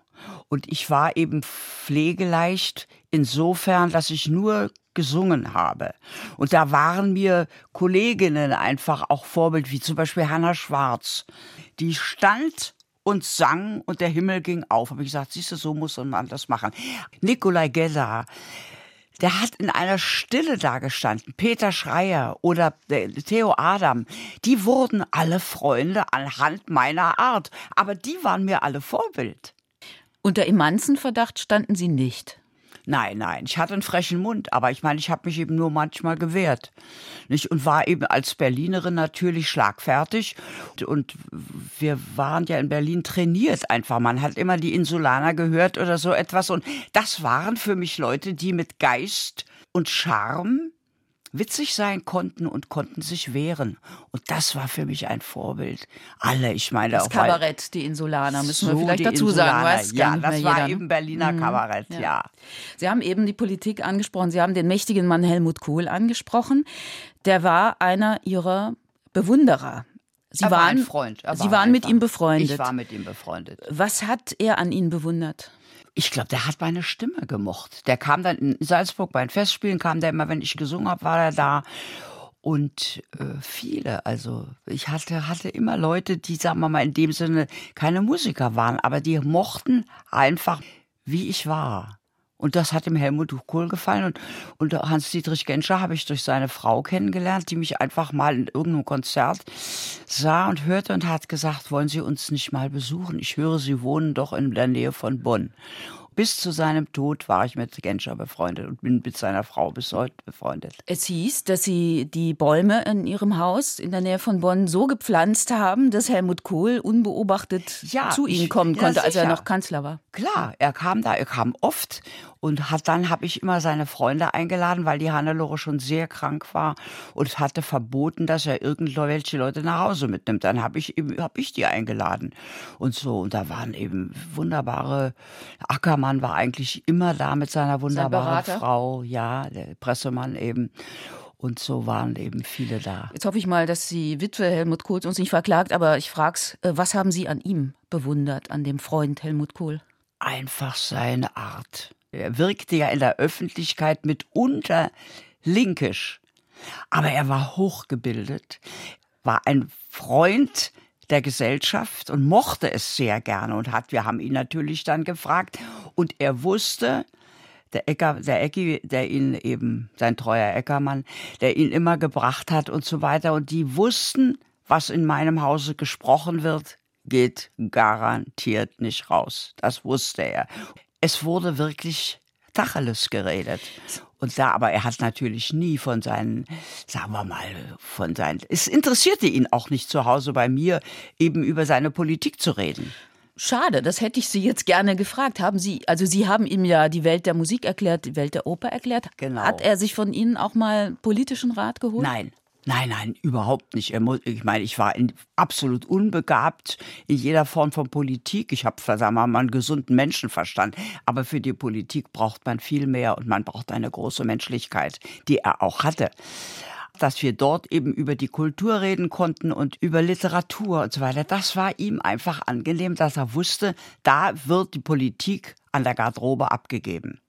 Und ich war eben pflegeleicht insofern, dass ich nur gesungen habe. Und da waren mir Kolleginnen einfach auch Vorbild, wie zum Beispiel Hannah Schwarz. Die stand und sang und der Himmel ging auf. Habe ich gesagt, siehst du, so muss man das machen. Nikolai Geller, der hat in einer Stille dagestanden. Peter Schreier oder äh, Theo Adam, die wurden alle Freunde anhand meiner Art. Aber die waren mir alle Vorbild. Unter immanzen Verdacht standen sie nicht. Nein, nein, ich hatte einen frechen Mund, aber ich meine, ich habe mich eben nur manchmal gewehrt. Nicht? Und war eben als Berlinerin natürlich schlagfertig. Und wir waren ja in Berlin trainiert einfach. Man hat immer die Insulaner gehört oder so etwas. Und das waren für mich Leute, die mit Geist und Charme witzig sein konnten und konnten sich wehren. Und das war für mich ein Vorbild. Alle, ich meine das auch. Kabarett, die Insulaner, müssen so wir vielleicht dazu sagen. Weiß ja, das war jeder. Eben Berliner mhm. Kabarett, ja. ja. Sie haben eben die Politik angesprochen. Sie haben den mächtigen Mann Helmut Kohl angesprochen. Der war einer Ihrer Bewunderer. Sie er waren, war Freund. Sie waren einfach. mit ihm befreundet. Ich war mit ihm befreundet. Was hat er an Ihnen bewundert? Ich glaube, der hat meine Stimme gemocht. Der kam dann in Salzburg bei den Festspielen, kam der immer, wenn ich gesungen habe, war er da. Und äh, viele, also ich hatte, hatte immer Leute, die, sagen wir mal, in dem Sinne keine Musiker waren, aber die mochten einfach, wie ich war. Und das hat dem Helmut Kohl gefallen. Und, und Hans-Dietrich Genscher habe ich durch seine Frau kennengelernt, die mich einfach mal in irgendeinem Konzert sah und hörte und hat gesagt, wollen Sie uns nicht mal besuchen? Ich höre, Sie wohnen doch in der Nähe von Bonn. Bis zu seinem Tod war ich mit Genscher befreundet und bin mit seiner Frau bis heute befreundet. Es hieß, dass Sie die Bäume in Ihrem Haus in der Nähe von Bonn so gepflanzt haben, dass Helmut Kohl unbeobachtet Ja, zu Ihnen ich- kommen ja, konnte, als er noch Kanzler war. Klar, er kam da, er kam oft und hat dann habe ich immer seine Freunde eingeladen, weil die Hannelore schon sehr krank war und hatte verboten, dass er irgendwelche Leute nach Hause mitnimmt. Dann habe ich habe ich die eingeladen und so und da waren eben wunderbare Ackermann war eigentlich immer da mit seiner wunderbaren Berater? Frau, ja, der Pressemann eben und so waren eben viele da. Jetzt hoffe ich mal, dass die Witwe Helmut Kohls uns nicht verklagt, aber ich frag's, äh, was haben Sie an ihm bewundert, an dem Freund Helmut Kohl? einfach seine Art. Er wirkte ja in der Öffentlichkeit mitunter linkisch, aber er war hochgebildet, war ein Freund der Gesellschaft und mochte es sehr gerne und hat, wir haben ihn natürlich dann gefragt und er wusste, der Ecker, der Ecki, der ihn eben, sein treuer Eckermann, der ihn immer gebracht hat und so weiter. Und die wussten, was in meinem Hause gesprochen wird, geht garantiert nicht raus. Das wusste er. Es wurde wirklich Tacheles geredet. Und da, aber er hat natürlich nie von seinen, sagen wir mal, von seinen, es interessierte ihn auch nicht zu Hause bei mir, eben über seine Politik zu reden. Schade, das hätte ich Sie jetzt gerne gefragt. Haben Sie, also Sie haben ihm ja die Welt der Musik erklärt, die Welt der Oper erklärt. Genau. Hat er sich von Ihnen auch mal politischen Rat geholt? Nein. Nein, nein, überhaupt nicht. Ich meine, ich war in, absolut unbegabt in jeder Form von Politik. Ich habe, sagen wir mal, einen gesunden Menschenverstand. Aber für die Politik braucht man viel mehr und man braucht eine große Menschlichkeit, die er auch hatte. Dass wir dort eben über die Kultur reden konnten und über Literatur und so weiter, das war ihm einfach angenehm, dass er wusste, da wird die Politik an der Garderobe abgegeben.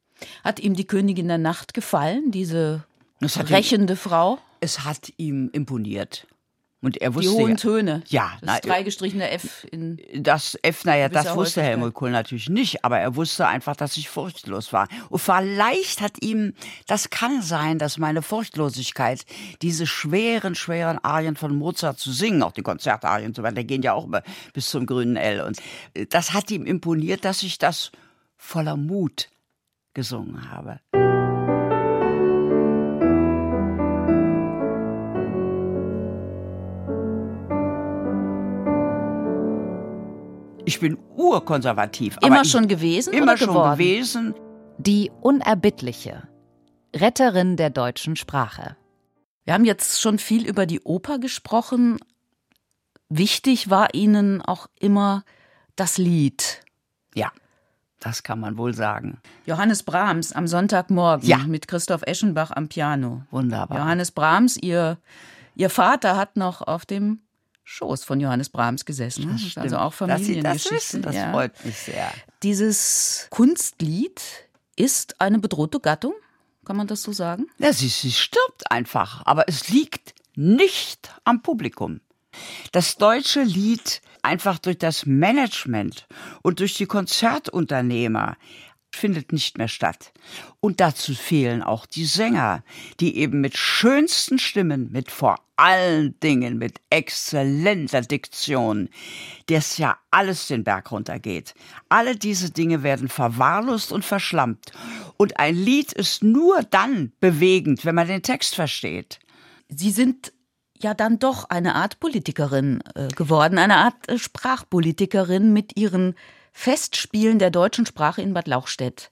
Hat ihm die Königin der Nacht gefallen, diese hat ihm- rächende Frau? Es hat ihm imponiert. Und er Die wusste hohen ja, Töne. Ja, Das na, dreigestrichene F in. Das F, naja, das wusste. Helmut Kohl natürlich nicht, aber er wusste einfach, dass ich furchtlos war. Und vielleicht hat ihm, das kann sein, dass meine Furchtlosigkeit, diese schweren, schweren Arien von Mozart zu singen, auch die Konzertarien und so weiter, die gehen ja auch immer bis zum grünen L. Und äh, das hat ihm imponiert, dass ich das voller Mut gesungen habe. Ich bin urkonservativ. Immer schon gewesen Immer oder schon geworden? gewesen. Die Unerbittliche. Retterin der deutschen Sprache. Wir haben jetzt schon viel über die Oper gesprochen. Wichtig war Ihnen auch immer das Lied. Ja, das kann man wohl sagen. Johannes Brahms am Sonntagmorgen Ja. mit Christoph Eschenbach am Piano. Wunderbar. Johannes Brahms, ihr, ihr Vater hat noch auf dem Schoß von Johannes Brahms gesessen. Das ist also auch Dass Sie das wissen, das ja. freut mich sehr. Dieses Kunstlied ist eine bedrohte Gattung, kann man das so sagen? Ja, sie, sie stirbt einfach, aber es liegt nicht am Publikum. Das deutsche Lied einfach durch das Management und durch die Konzertunternehmer findet nicht mehr statt. Und dazu fehlen auch die Sänger, die eben mit schönsten Stimmen, mit vor allen Dingen mit exzellenter Diktion, das ja alles den Berg runtergeht. Alle diese Dinge werden verwahrlost und verschlampt. Und ein Lied ist nur dann bewegend, wenn man den Text versteht. Sie sind ja dann doch eine Art Politikerin äh, geworden, eine Art äh, Sprachpolitikerin mit ihren Festspielen der deutschen Sprache in Bad Lauchstädt.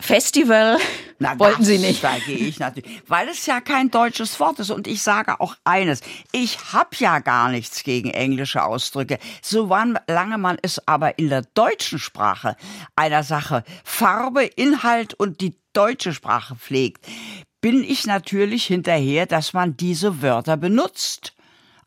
Festival Na, wollten Sie nicht. Da gehe ich natürlich, weil es ja kein deutsches Wort ist. Und ich sage auch eines: Ich habe ja gar nichts gegen englische Ausdrücke. Solange man es aber in der deutschen Sprache einer Sache Farbe, Inhalt und die deutsche Sprache pflegt, bin ich natürlich hinterher, dass man diese Wörter benutzt.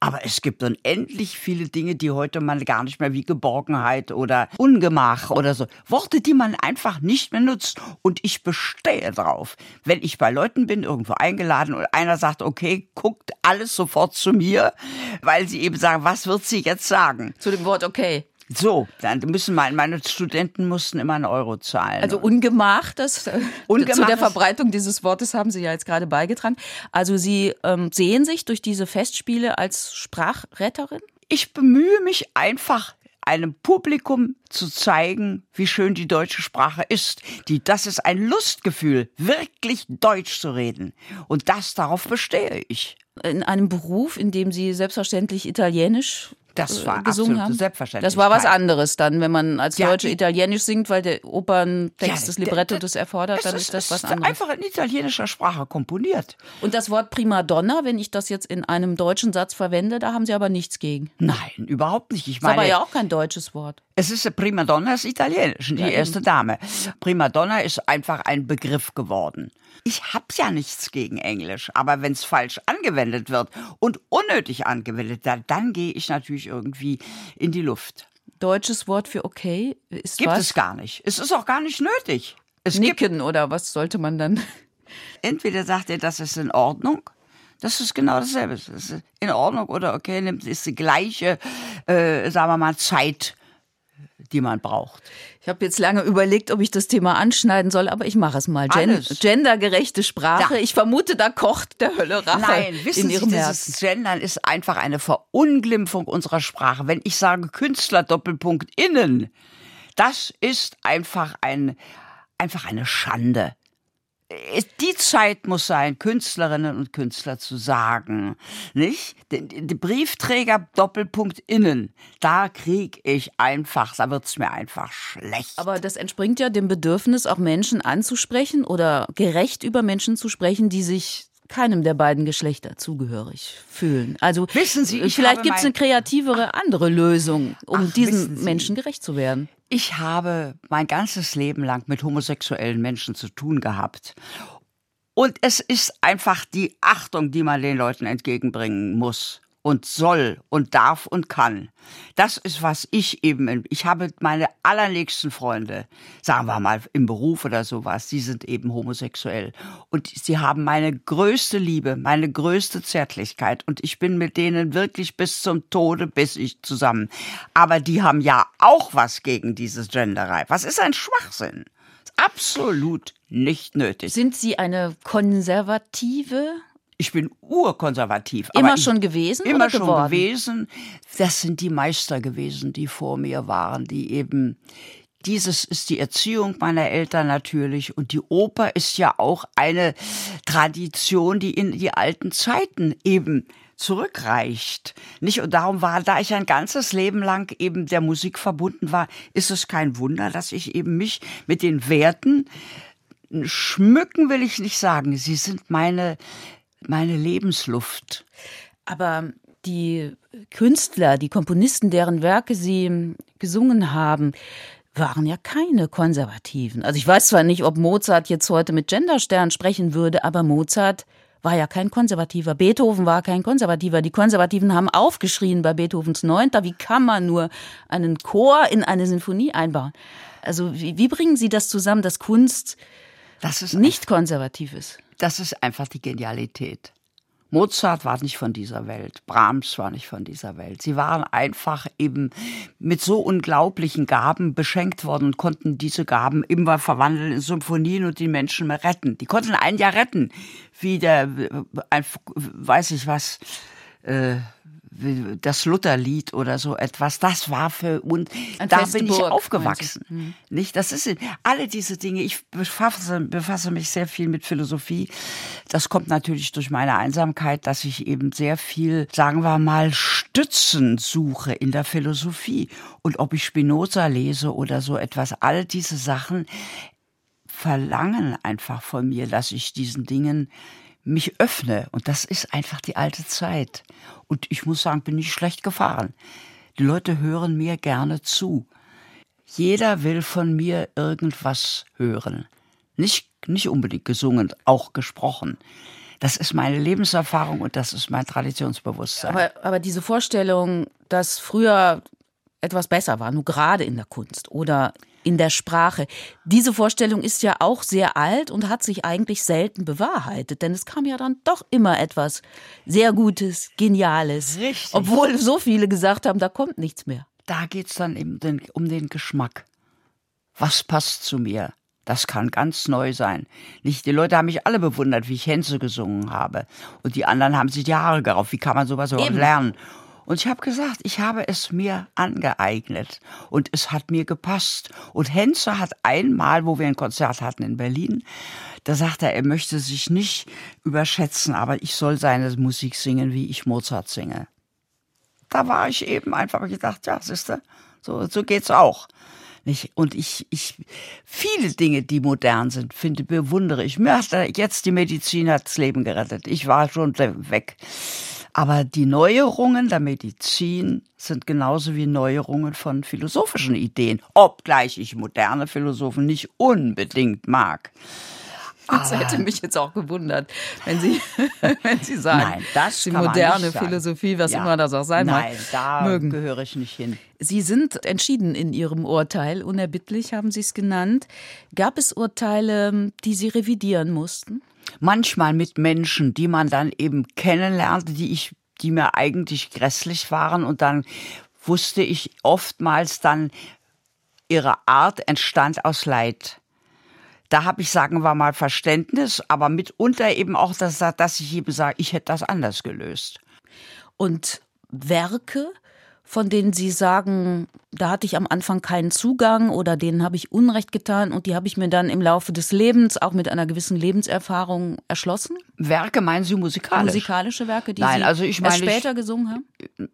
Aber es gibt unendlich viele Dinge, die heute man gar nicht mehr wie Geborgenheit oder Ungemach oder so. Worte, die man einfach nicht mehr nutzt. Und ich bestehe drauf. Wenn ich bei Leuten bin, irgendwo eingeladen und einer sagt, okay, guckt alles sofort zu mir, weil sie eben sagen, was wird sie jetzt sagen? Zu dem Wort okay. So, dann müssen meine, meine Studenten mussten immer einen Euro zahlen. Also Ungemach, das äh, Ungemach zu der Verbreitung dieses Wortes haben Sie ja jetzt gerade beigetragen. Also Sie ähm, sehen sich durch diese Festspiele als Sprachretterin? ich bemühe mich einfach, einem Publikum zu zeigen, wie schön die deutsche Sprache ist. Die, das ist ein Lustgefühl, wirklich Deutsch zu reden. Und das, darauf bestehe ich. In einem Beruf, in dem Sie selbstverständlich Italienisch das äh, war gesungen haben? selbstverständlich. Das war was anderes dann, wenn man als Ja, Deutsche Italienisch singt, weil der Operntext Ja, das Libretto das erfordert, dann Es ist das was es anderes. einfach in italienischer Sprache komponiert. Und das Wort Primadonna, wenn ich das jetzt in einem deutschen Satz verwende, da haben Sie aber nichts gegen. Nein, überhaupt nicht. Ich Ist aber meine, ja auch kein deutsches Wort. es ist Primadonna ist italienisch, die erste Dame. Primadonna ist einfach ein Begriff geworden. Ich habe ja nichts gegen Englisch, aber wenn es falsch angewendet wird und unnötig angewendet, dann, dann gehe ich natürlich irgendwie in die Luft. Deutsches Wort für okay ist Gibt was? es gar nicht. Es ist auch gar nicht nötig. Es Nicken oder was sollte man dann? entweder sagt er, das ist in Ordnung. Das ist genau dasselbe. Das ist in Ordnung oder okay, nimmt ist die gleiche, äh, sagen wir mal, Zeit, die man braucht. Ich habe jetzt lange überlegt, ob ich das Thema anschneiden soll, aber ich mache es mal. Gen gendergerechte Sprache. Ja. Ich vermute, da kocht der Hölle Rache Nein, wissen in Sie, Ihrem dieses Herzen. Gendern ist einfach eine Verunglimpfung unserer Sprache. Wenn ich sage Künstler Doppelpunkt innen, das ist einfach ein, einfach eine Schande. Es- Die Zeit muss sein, Künstlerinnen und Künstler zu sagen, nicht? Die, Briefträger Doppelpunkt innen, da krieg ich einfach, da wird's mir einfach schlecht. Aber das entspringt ja dem Bedürfnis, auch Menschen anzusprechen oder gerecht über Menschen zu sprechen, die sich keinem der beiden Geschlechter zugehörig fühlen. Also Wissen Sie, ich vielleicht gibt es eine kreativere andere Lösung, um Ach, diesen. Menschen gerecht zu werden. Ich habe mein ganzes Leben lang mit homosexuellen Menschen zu tun gehabt. Und es ist einfach die Achtung, die man den Leuten entgegenbringen muss und soll und darf und kann. Das ist, was ich eben, ich habe meine allernächsten Freunde, sagen wir mal im Beruf oder sowas, die sind eben homosexuell. Und sie haben meine größte Liebe, meine größte Zärtlichkeit. Und ich bin mit denen wirklich bis zum Tode, bis ich zusammen. Aber die haben ja auch was gegen dieses Genderei. Was ist ein Schwachsinn? Absolut nicht nötig. Sind Sie eine konservative? Ich bin urkonservativ. Immer schon gewesen Immer schon geworden? gewesen. Das sind die Meister gewesen, die vor mir waren, die eben dieses ist die Erziehung meiner Eltern natürlich und die Oper ist ja auch eine Tradition, die in die alten Zeiten eben zurückreicht. Nicht und darum war, da ich ein ganzes Leben lang eben der Musik verbunden war, ist es kein Wunder, dass ich eben mich mit den Werten schmücken will ich nicht sagen. Sie sind meine meine Lebensluft. Aber die Künstler, die Komponisten, deren Werke Sie gesungen haben, waren ja keine Konservativen. Also ich weiß zwar nicht, ob Mozart jetzt heute mit Genderstern sprechen würde, aber Mozart war ja kein Konservativer. Beethoven war kein Konservativer. Die Konservativen haben aufgeschrien bei Beethovens Neunter. Wie kann man nur einen Chor in eine Sinfonie einbauen? Also wie, wie bringen Sie das zusammen, dass Kunst Das ist nicht konservativ ist? Das ist einfach die Genialität. Mozart war nicht von dieser Welt, Brahms war nicht von dieser Welt. Sie waren einfach eben mit so unglaublichen Gaben beschenkt worden und konnten diese Gaben immer verwandeln in Symphonien und die Menschen retten. Die konnten einen ja retten, wie der, äh, ein, weiß ich was, äh, das Lutherlied oder so etwas. Das war für uns, da bin ich aufgewachsen. Nicht, das ist alle diese Dinge. Ich befasse, befasse mich sehr viel mit Philosophie. Das kommt natürlich durch meine Einsamkeit, dass ich eben sehr viel, sagen wir mal, Stützen suche in der Philosophie. Und ob ich Spinoza lese oder so etwas, all diese Sachen verlangen einfach von mir, dass ich diesen Dingen mich öffne. Und das ist einfach die alte Zeit. Und ich muss sagen, bin ich schlecht gefahren. Die Leute hören mir gerne zu. Jeder will von mir irgendwas hören. Nicht, nicht unbedingt gesungen, auch gesprochen. Das ist meine Lebenserfahrung und das ist mein Traditionsbewusstsein. Aber, aber diese Vorstellung, dass früher etwas besser war, nur gerade in der Kunst oder in der Sprache, diese Vorstellung ist ja auch sehr alt und hat sich eigentlich selten bewahrheitet, denn es kam ja dann doch immer etwas sehr Gutes, Geniales, Richtig. obwohl so viele gesagt haben, da kommt nichts mehr. da geht's dann eben den, um den Geschmack. Was passt zu mir? Das kann ganz neu sein. Nicht, die Leute haben mich alle bewundert, wie ich Henze gesungen habe. Und die anderen haben sich die Haare gerauft. Wie kann man sowas überhaupt lernen? Und ich habe gesagt, ich habe es mir angeeignet und es hat mir gepasst. Und Henze hat einmal, wo wir ein Konzert hatten in Berlin, da sagt er, er möchte sich nicht überschätzen, aber ich soll seine Musik singen, wie ich Mozart singe. Da war ich eben einfach gedacht, ja, siehste, so, so geht's auch. Nicht? Und ich, ich, viele Dinge, die modern sind, finde, bewundere ich. Mir hat jetzt die Medizin hat das Leben gerettet. Ich war schon weg. Aber die Neuerungen der Medizin sind genauso wie Neuerungen von philosophischen Ideen, obgleich ich moderne Philosophen nicht unbedingt mag. Das hätte mich jetzt auch gewundert, wenn Sie, wenn Sie sagen, Nein, die moderne Philosophie, was ja. immer das auch sein mag. Nein, da mögen. gehöre ich nicht hin. Sie sind entschieden in Ihrem Urteil, unerbittlich haben Sie es genannt. Gab es Urteile, die Sie revidieren mussten? Manchmal mit Menschen, die man dann eben kennenlernte, die ich, die mir eigentlich grässlich waren und dann wusste ich oftmals dann, ihre Art entstand aus Leid. Da habe ich, sagen wir mal, Verständnis, aber mitunter eben auch, dass, dass ich eben sage, ich hätte das anders gelöst. Und Werke, von denen Sie sagen, da hatte ich am Anfang keinen Zugang oder denen habe ich Unrecht getan und die habe ich mir dann im Laufe des Lebens auch mit einer gewissen Lebenserfahrung erschlossen? Werke meinen Sie musikalisch? Musikalische Werke, die Nein, Sie also ich meine, später gesungen haben?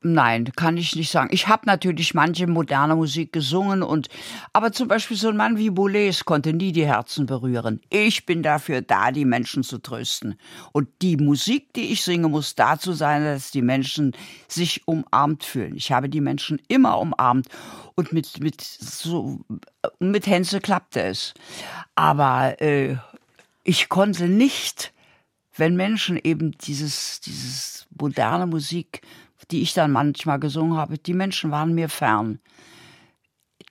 Nein, kann ich nicht sagen. Ich habe natürlich manche moderne Musik gesungen und aber zum Beispiel so ein Mann wie Boulez konnte nie die Herzen berühren. Ich bin dafür da, die Menschen zu trösten. Und die Musik, die ich singe, muss dazu sein, dass die Menschen sich umarmt fühlen. Ich habe die Menschen immer umarmt und mit, mit, so, mit Hänse klappte es. Aber äh, ich konnte nicht, wenn Menschen eben dieses, dieses moderne Musik, die ich dann manchmal gesungen habe, die Menschen waren mir fern.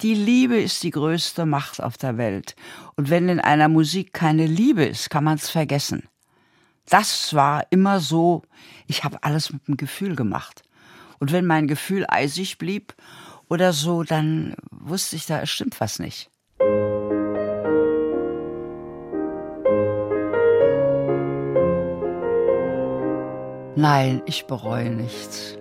Die Liebe ist die größte Macht auf der Welt. Und wenn in einer Musik keine Liebe ist, kann man es vergessen. Das war immer so, ich habe alles mit dem Gefühl gemacht. Und wenn mein Gefühl eisig blieb oder so, dann wusste ich, da stimmt was nicht. Nein, ich bereue nichts.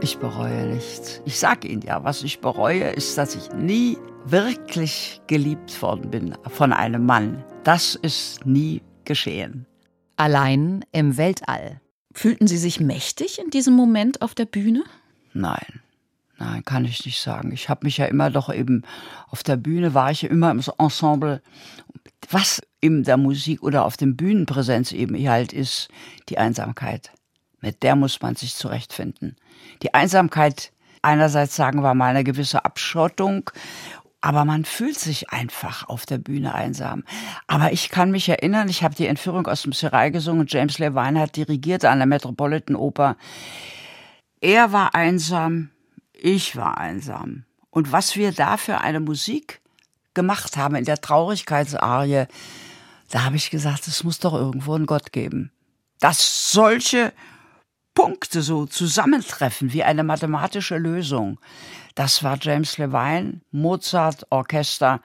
Ich bereue nichts. Ich sage Ihnen ja, was ich bereue, ist, dass ich nie wirklich geliebt worden bin von einem Mann. Das ist nie geschehen. Allein im Weltall. Fühlten Sie sich mächtig in diesem Moment auf der Bühne? Nein. Nein, kann ich nicht sagen. Ich habe mich ja immer doch eben auf der Bühne war ich ja immer im Ensemble. Was in der Musik oder auf dem Bühnenpräsenz eben halt ist, die Einsamkeit. Mit der muss man sich zurechtfinden. Die Einsamkeit, einerseits sagen wir mal eine gewisse Abschottung, aber man fühlt sich einfach auf der Bühne einsam. Aber ich kann mich erinnern, ich habe die Entführung aus dem Serai gesungen, James Levine hat dirigiert an der Metropolitan Oper. Er war einsam, ich war einsam. Und was wir da für eine Musik gemacht haben in der Traurigkeitsarie, da habe ich gesagt, es muss doch irgendwo einen Gott geben. Dass solche Punkte so zusammentreffen wie eine mathematische Lösung. Das war James Levine, Mozart, Orchester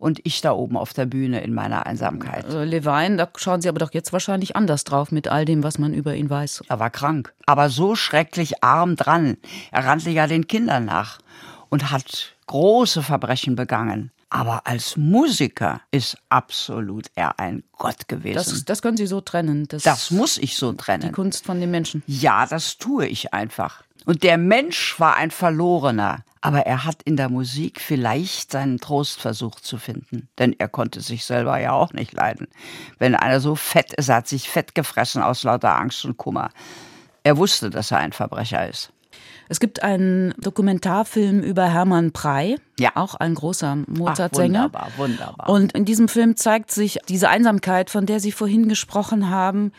und ich da oben auf der Bühne in meiner Einsamkeit. Also Levine, da schauen Sie aber doch jetzt wahrscheinlich anders drauf mit all dem, was man über ihn weiß. Er war krank, aber so schrecklich arm dran. Er rannte ja den Kindern nach und hat große Verbrechen begangen. Aber als Musiker ist absolut er ein Gott gewesen. Das, das können Sie so trennen. Das, das muss ich so trennen. Die Kunst von dem Menschen. Ja, das tue ich einfach. Und der Mensch war ein Verlorener. Aber er hat in der Musik vielleicht seinen Trost versucht zu finden. Denn er konnte sich selber ja auch nicht leiden. Wenn einer so fett ist, er hat sich fett gefressen aus lauter Angst und Kummer. Er wusste, dass er ein Verbrecher ist. Es gibt einen Dokumentarfilm über Hermann Prey, ja. auch ein großer Mozart-Sänger. Wunderbar, wunderbar. Und in diesem Film zeigt sich diese Einsamkeit, von der Sie vorhin gesprochen haben.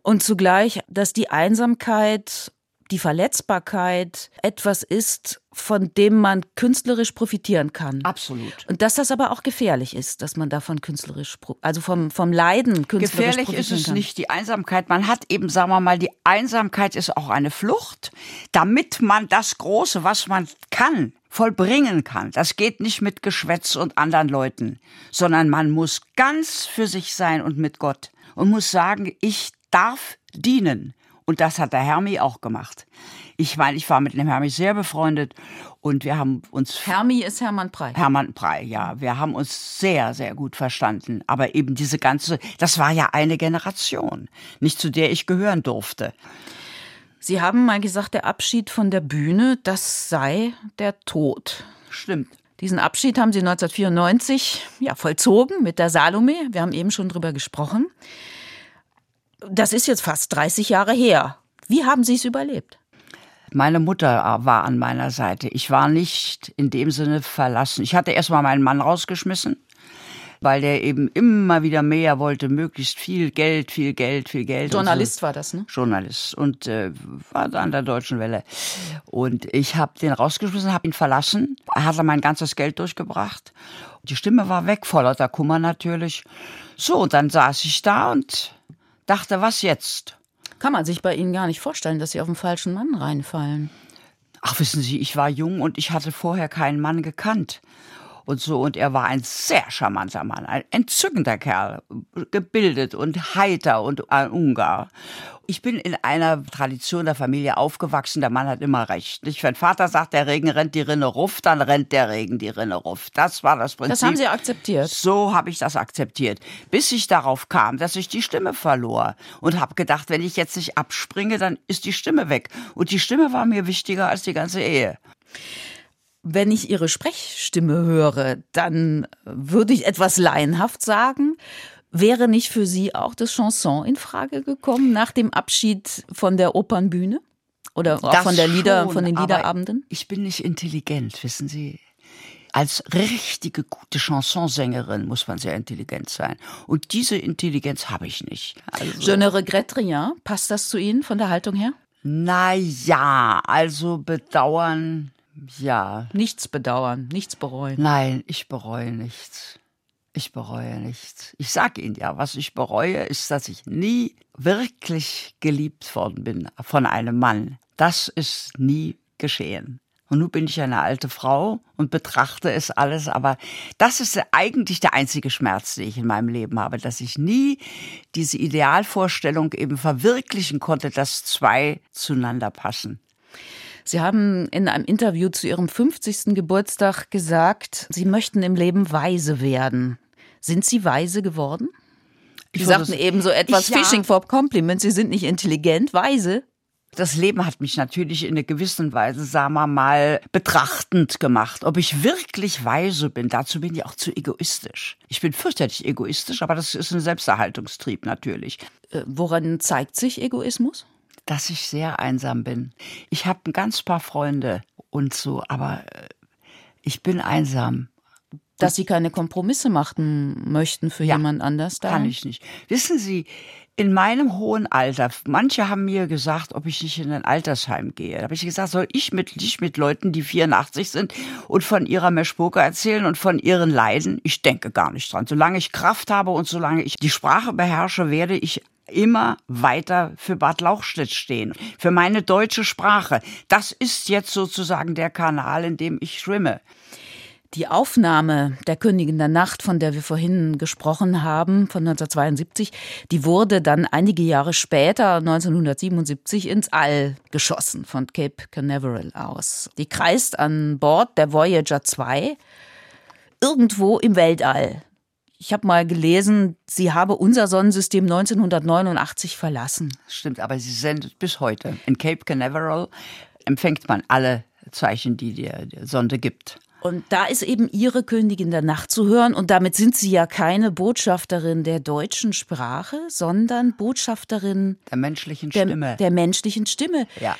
Und zugleich, dass die Einsamkeit die Verletzbarkeit etwas ist, von dem man künstlerisch profitieren kann. Absolut. Und dass das aber auch gefährlich ist, dass man davon künstlerisch, also vom, vom Leiden künstlerisch Gefährlich ist es kann. nicht, die Einsamkeit. Man hat eben, sagen wir mal, die Einsamkeit ist auch eine Flucht, damit man das Große, was man kann, vollbringen kann. Das geht nicht mit Geschwätz und anderen Leuten, sondern man muss ganz für sich sein und mit Gott und muss sagen, ich darf dienen Und das hat der Hermi auch gemacht. Ich meine, ich war mit dem Hermi sehr befreundet und wir haben uns. Hermi ist Hermann Prey. Hermann Prey, ja. Wir haben uns sehr, sehr gut verstanden. Aber eben diese ganze, das war ja eine Generation, nicht zu der ich gehören durfte. Sie haben mal gesagt, der Abschied von der Bühne, das sei der Tod. Stimmt. Diesen Abschied haben Sie 1994 ja, vollzogen mit der Salome. Wir haben eben schon drüber gesprochen. Das ist jetzt fast 30 Jahre her. Wie haben Sie es überlebt? Meine Mutter war an meiner Seite. Ich war nicht in dem Sinne verlassen. Ich hatte erst mal meinen Mann rausgeschmissen weil der eben immer wieder mehr wollte, möglichst viel Geld, viel Geld, viel Geld. Journalist so. war das, ne? Journalist und äh, war an der Deutschen Welle. Und ich habe den rausgeschmissen, habe ihn verlassen. Er hatte mein ganzes Geld durchgebracht. Die Stimme war weg, voller der Kummer natürlich. So, und dann saß ich da und dachte, was jetzt? Kann man sich bei Ihnen gar nicht vorstellen, dass Sie auf den falschen Mann reinfallen. Ach, wissen Sie, ich war jung und ich hatte vorher keinen Mann gekannt und so. Und er war ein sehr charmanter Mann, ein entzückender Kerl, gebildet und heiter und ein Ungar. Ich bin in einer Tradition der Familie aufgewachsen, der Mann hat immer recht. Nicht? Wenn Vater sagt, der Regen rennt die Rinne ruff, dann rennt der Regen die Rinne ruff. Das war das Prinzip. Das haben Sie akzeptiert. So habe ich das akzeptiert. Bis ich darauf kam, dass ich die Stimme verlor und habe gedacht, wenn ich jetzt nicht abspringe, dann ist die Stimme weg. Und die Stimme war mir wichtiger als die ganze Ehe. Wenn ich Ihre Sprechstimme höre, dann würde ich etwas laienhaft sagen. Wäre nicht für Sie auch das Chanson in Frage gekommen nach dem Abschied von der Opernbühne? Oder auch das von der Lieder, schon, von den Liederabenden? Ich bin nicht intelligent, wissen Sie. Als richtige gute Chansonsängerin muss man sehr intelligent sein. Und diese Intelligenz habe ich nicht. Also Je ne regrette rien. Passt das zu Ihnen von der Haltung her? Na ja, also bedauern ja. Nichts bedauern, nichts bereuen. Nein, ich bereue nichts. Ich bereue nichts. Ich sage Ihnen ja, was ich bereue, ist, dass ich nie wirklich geliebt worden bin von einem Mann. Das ist nie geschehen. Und nun bin ich eine alte Frau und betrachte es alles, aber das ist eigentlich der einzige Schmerz, den ich in meinem Leben habe, dass ich nie diese Idealvorstellung eben verwirklichen konnte, dass zwei zueinander passen. Sie haben in einem Interview zu Ihrem 50. Geburtstag gesagt, Sie möchten im Leben weise werden. Sind Sie weise geworden? Sie ich sagten eben so etwas ich, Fishing ja. for Compliments. Sie sind nicht intelligent, weise. Das Leben hat mich natürlich in einer gewissen Weise, sagen wir mal, betrachtend gemacht. Ob ich wirklich weise bin, dazu bin ich auch zu egoistisch. Ich bin fürchterlich egoistisch, aber das ist ein Selbsterhaltungstrieb natürlich. Äh, woran zeigt sich Egoismus? dass ich sehr einsam bin. Ich habe ein ganz paar Freunde und so, aber äh, ich bin einsam. Dass Sie keine Kompromisse machen möchten für ja, jemand anders da? Kann ich nicht. Wissen Sie, in meinem hohen Alter, manche haben mir gesagt, ob ich nicht in ein Altersheim gehe. Da habe ich gesagt, soll ich mit, nicht mit Leuten, die 84 sind und von ihrer Meschpoke erzählen und von ihren Leiden? Ich denke gar nicht dran. Solange ich Kraft habe und solange ich die Sprache beherrsche, werde ich immer weiter für Bad Lauchstädt stehen, für meine deutsche Sprache. Das ist jetzt sozusagen der Kanal, in dem ich schwimme. Die Aufnahme der Königin der Nacht, von der wir vorhin gesprochen haben, von 1972, die wurde dann einige Jahre später, 1977, ins All geschossen von Cape Canaveral aus. Die kreist an Bord der Voyager 2 irgendwo im Weltall. Ich habe mal gelesen, sie habe unser Sonnensystem 1989 verlassen. Stimmt, aber sie sendet bis heute. In Cape Canaveral empfängt man alle Zeichen, die die Sonde gibt. Und da ist eben Ihre Königin der Nacht zu hören. Und damit sind Sie ja keine Botschafterin der deutschen Sprache, sondern Botschafterin der menschlichen Stimme. Der, der menschlichen Stimme. Ja.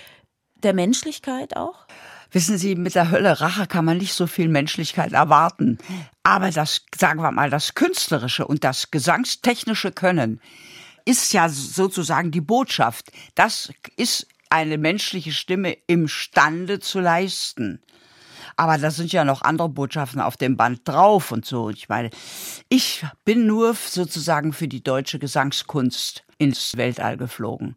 Der Menschlichkeit auch? Wissen Sie, mit der Hölle Rache kann man nicht so viel Menschlichkeit erwarten. Aber das, sagen wir mal, das künstlerische und das gesangstechnische Können ist ja sozusagen die Botschaft. Das ist eine menschliche Stimme imstande zu leisten. Aber da sind ja noch andere Botschaften auf dem Band drauf und so. Ich meine, ich bin nur sozusagen für die deutsche Gesangskunst ins Weltall geflogen.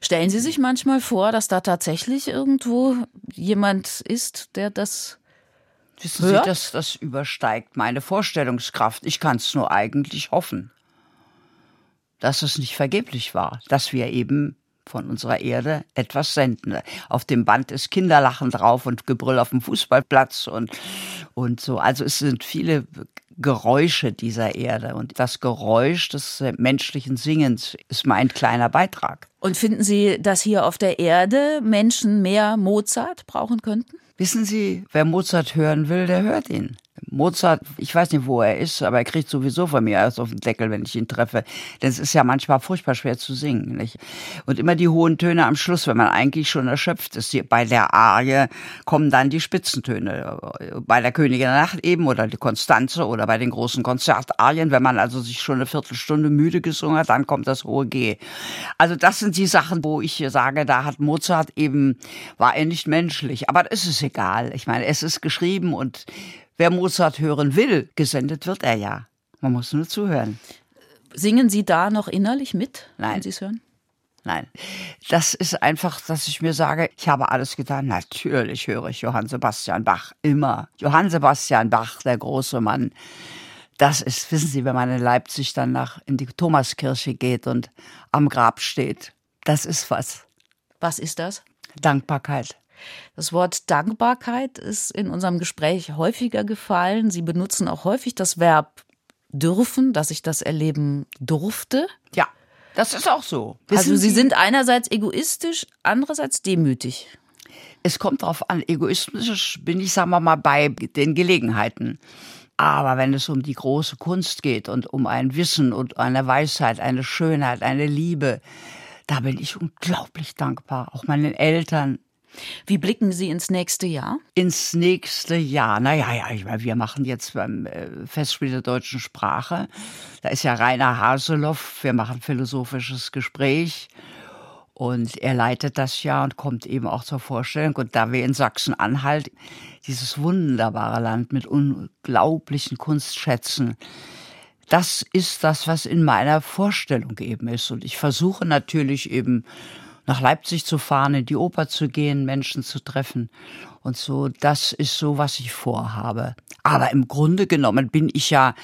Stellen Sie sich manchmal vor, dass da tatsächlich irgendwo jemand ist, der das Wissen? Sie, das, das übersteigt meine Vorstellungskraft. Ich kann es nur eigentlich hoffen, dass es nicht vergeblich war, dass wir eben von unserer Erde etwas senden. Auf dem Band ist Kinderlachen drauf und Gebrüll auf dem Fußballplatz und, und so. Also es sind viele Geräusche dieser Erde. Und das Geräusch des menschlichen Singens ist mein kleiner Beitrag. Und finden Sie, dass hier auf der Erde Menschen mehr Mozart brauchen könnten? Wissen Sie, wer Mozart hören will, der hört ihn. Mozart, ich weiß nicht, wo er ist, aber er kriegt sowieso von mir alles auf den Deckel, wenn ich ihn treffe. Denn es ist ja manchmal furchtbar schwer zu singen. Nicht? Und immer die hohen Töne am Schluss, wenn man eigentlich schon erschöpft ist. Bei der Arie kommen dann die Spitzentöne. Bei der Königin der Nacht eben oder die Konstanze oder bei den großen Konzertarien. Wenn man also sich schon eine Viertelstunde müde gesungen hat, dann kommt das hohe G. Also das sind die Sachen, wo ich sage, da hat Mozart eben, war er nicht menschlich. Aber es ist egal. Ich meine, es ist geschrieben und wer Mozart hören will, gesendet wird er ja. Man muss nur zuhören. Singen Sie da noch innerlich mit, Nein. wenn Sie es hören? Nein, das ist einfach, dass ich mir sage, ich habe alles getan. Natürlich höre ich Johann Sebastian Bach immer. Johann Sebastian Bach, der große Mann. Das ist, wissen Sie, wenn man in Leipzig dann nach in die Thomaskirche geht und am Grab steht, das ist was. Was ist das? Dankbarkeit. Das Wort Dankbarkeit ist in unserem Gespräch häufiger gefallen. Sie benutzen auch häufig das Verb dürfen, dass ich das erleben durfte. Ja, das ist auch so. also Wissen Sie sind einerseits egoistisch, andererseits demütig. Es kommt darauf an, egoistisch bin ich, sagen wir mal, bei den Gelegenheiten. Aber wenn es um die große Kunst geht und um ein Wissen und eine Weisheit, eine Schönheit, eine Liebe, da bin ich unglaublich dankbar. Auch meinen Eltern, Wie blicken Sie ins nächste Jahr? ins nächste Jahr. Naja, ja, ich meine, wir machen jetzt beim äh, Festspiel der deutschen Sprache. Da ist ja Rainer Haseloff. Wir machen philosophisches Gespräch. Und er leitet das ja und kommt eben auch zur Vorstellung. Und da wir in Sachsen-Anhalt dieses wunderbare Land mit unglaublichen Kunstschätzen, das ist das, was in meiner Vorstellung eben ist. Und ich versuche natürlich eben nach Leipzig zu fahren, in die Oper zu gehen, Menschen zu treffen und so. Das ist so, was ich vorhabe. Aber im Grunde genommen bin ich ja,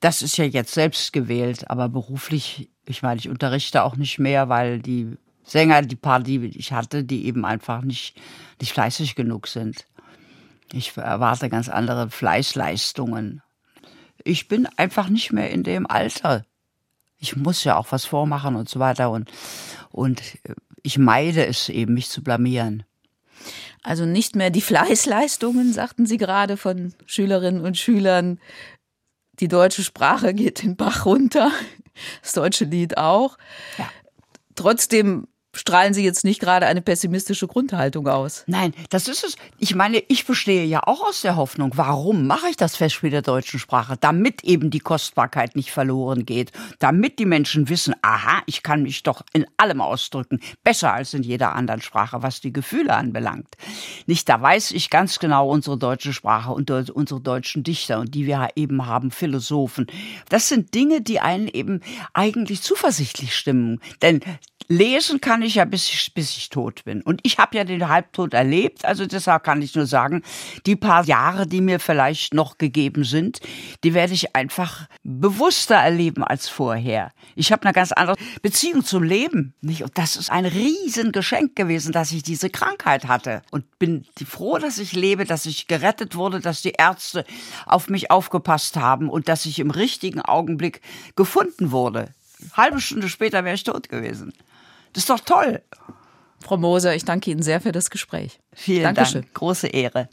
das ist ja jetzt selbst gewählt, aber beruflich, ich meine, ich unterrichte auch nicht mehr, weil die Sänger, die paar, die ich hatte, die eben einfach nicht, nicht fleißig genug sind. Ich erwarte ganz andere Fleißleistungen. Ich bin einfach nicht mehr in dem Alter. Ich muss ja auch was vormachen und so weiter und, und ich meide es eben, mich zu blamieren. Also nicht mehr die Fleißleistungen, sagten Sie gerade von Schülerinnen und Schülern. Die deutsche Sprache geht den Bach runter, das deutsche Lied auch. Ja. Trotzdem strahlen Sie jetzt nicht gerade eine pessimistische Grundhaltung aus. Nein, das ist es. Ich meine, ich bestehe ja auch aus der Hoffnung. Warum mache ich das Festspiel der deutschen Sprache? Damit eben die Kostbarkeit nicht verloren geht. Damit die Menschen wissen, aha, ich kann mich doch in allem ausdrücken. Besser als in jeder anderen Sprache, was die Gefühle anbelangt. Nicht, da weiß ich ganz genau unsere deutsche Sprache und unsere deutschen Dichter und die wir eben haben, Philosophen. Das sind Dinge, die einen eben eigentlich zuversichtlich stimmen. Denn lesen kann ich ja, bis ich, bis ich tot bin. Und ich habe ja den Halbtod erlebt, also deshalb kann ich nur sagen, die paar Jahre, die mir vielleicht noch gegeben sind, die werde ich einfach bewusster erleben als vorher. Ich habe eine ganz andere Beziehung zum Leben. Nicht? Und das ist ein Riesengeschenk gewesen, dass ich diese Krankheit hatte. Und bin froh, dass ich lebe, dass ich gerettet wurde, dass die Ärzte auf mich aufgepasst haben und dass ich im richtigen Augenblick gefunden wurde. Halbe Stunde später wäre ich tot gewesen. Das ist doch toll. Frau Moser, ich danke Ihnen sehr für das Gespräch. Vielen Dankeschön. Dank. Große Ehre.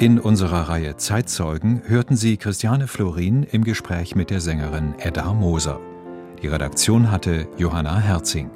In unserer Reihe Zeitzeugen hörten Sie Christiane Florin im Gespräch mit der Sängerin Edda Moser. Die Redaktion hatte Johanna Herzing.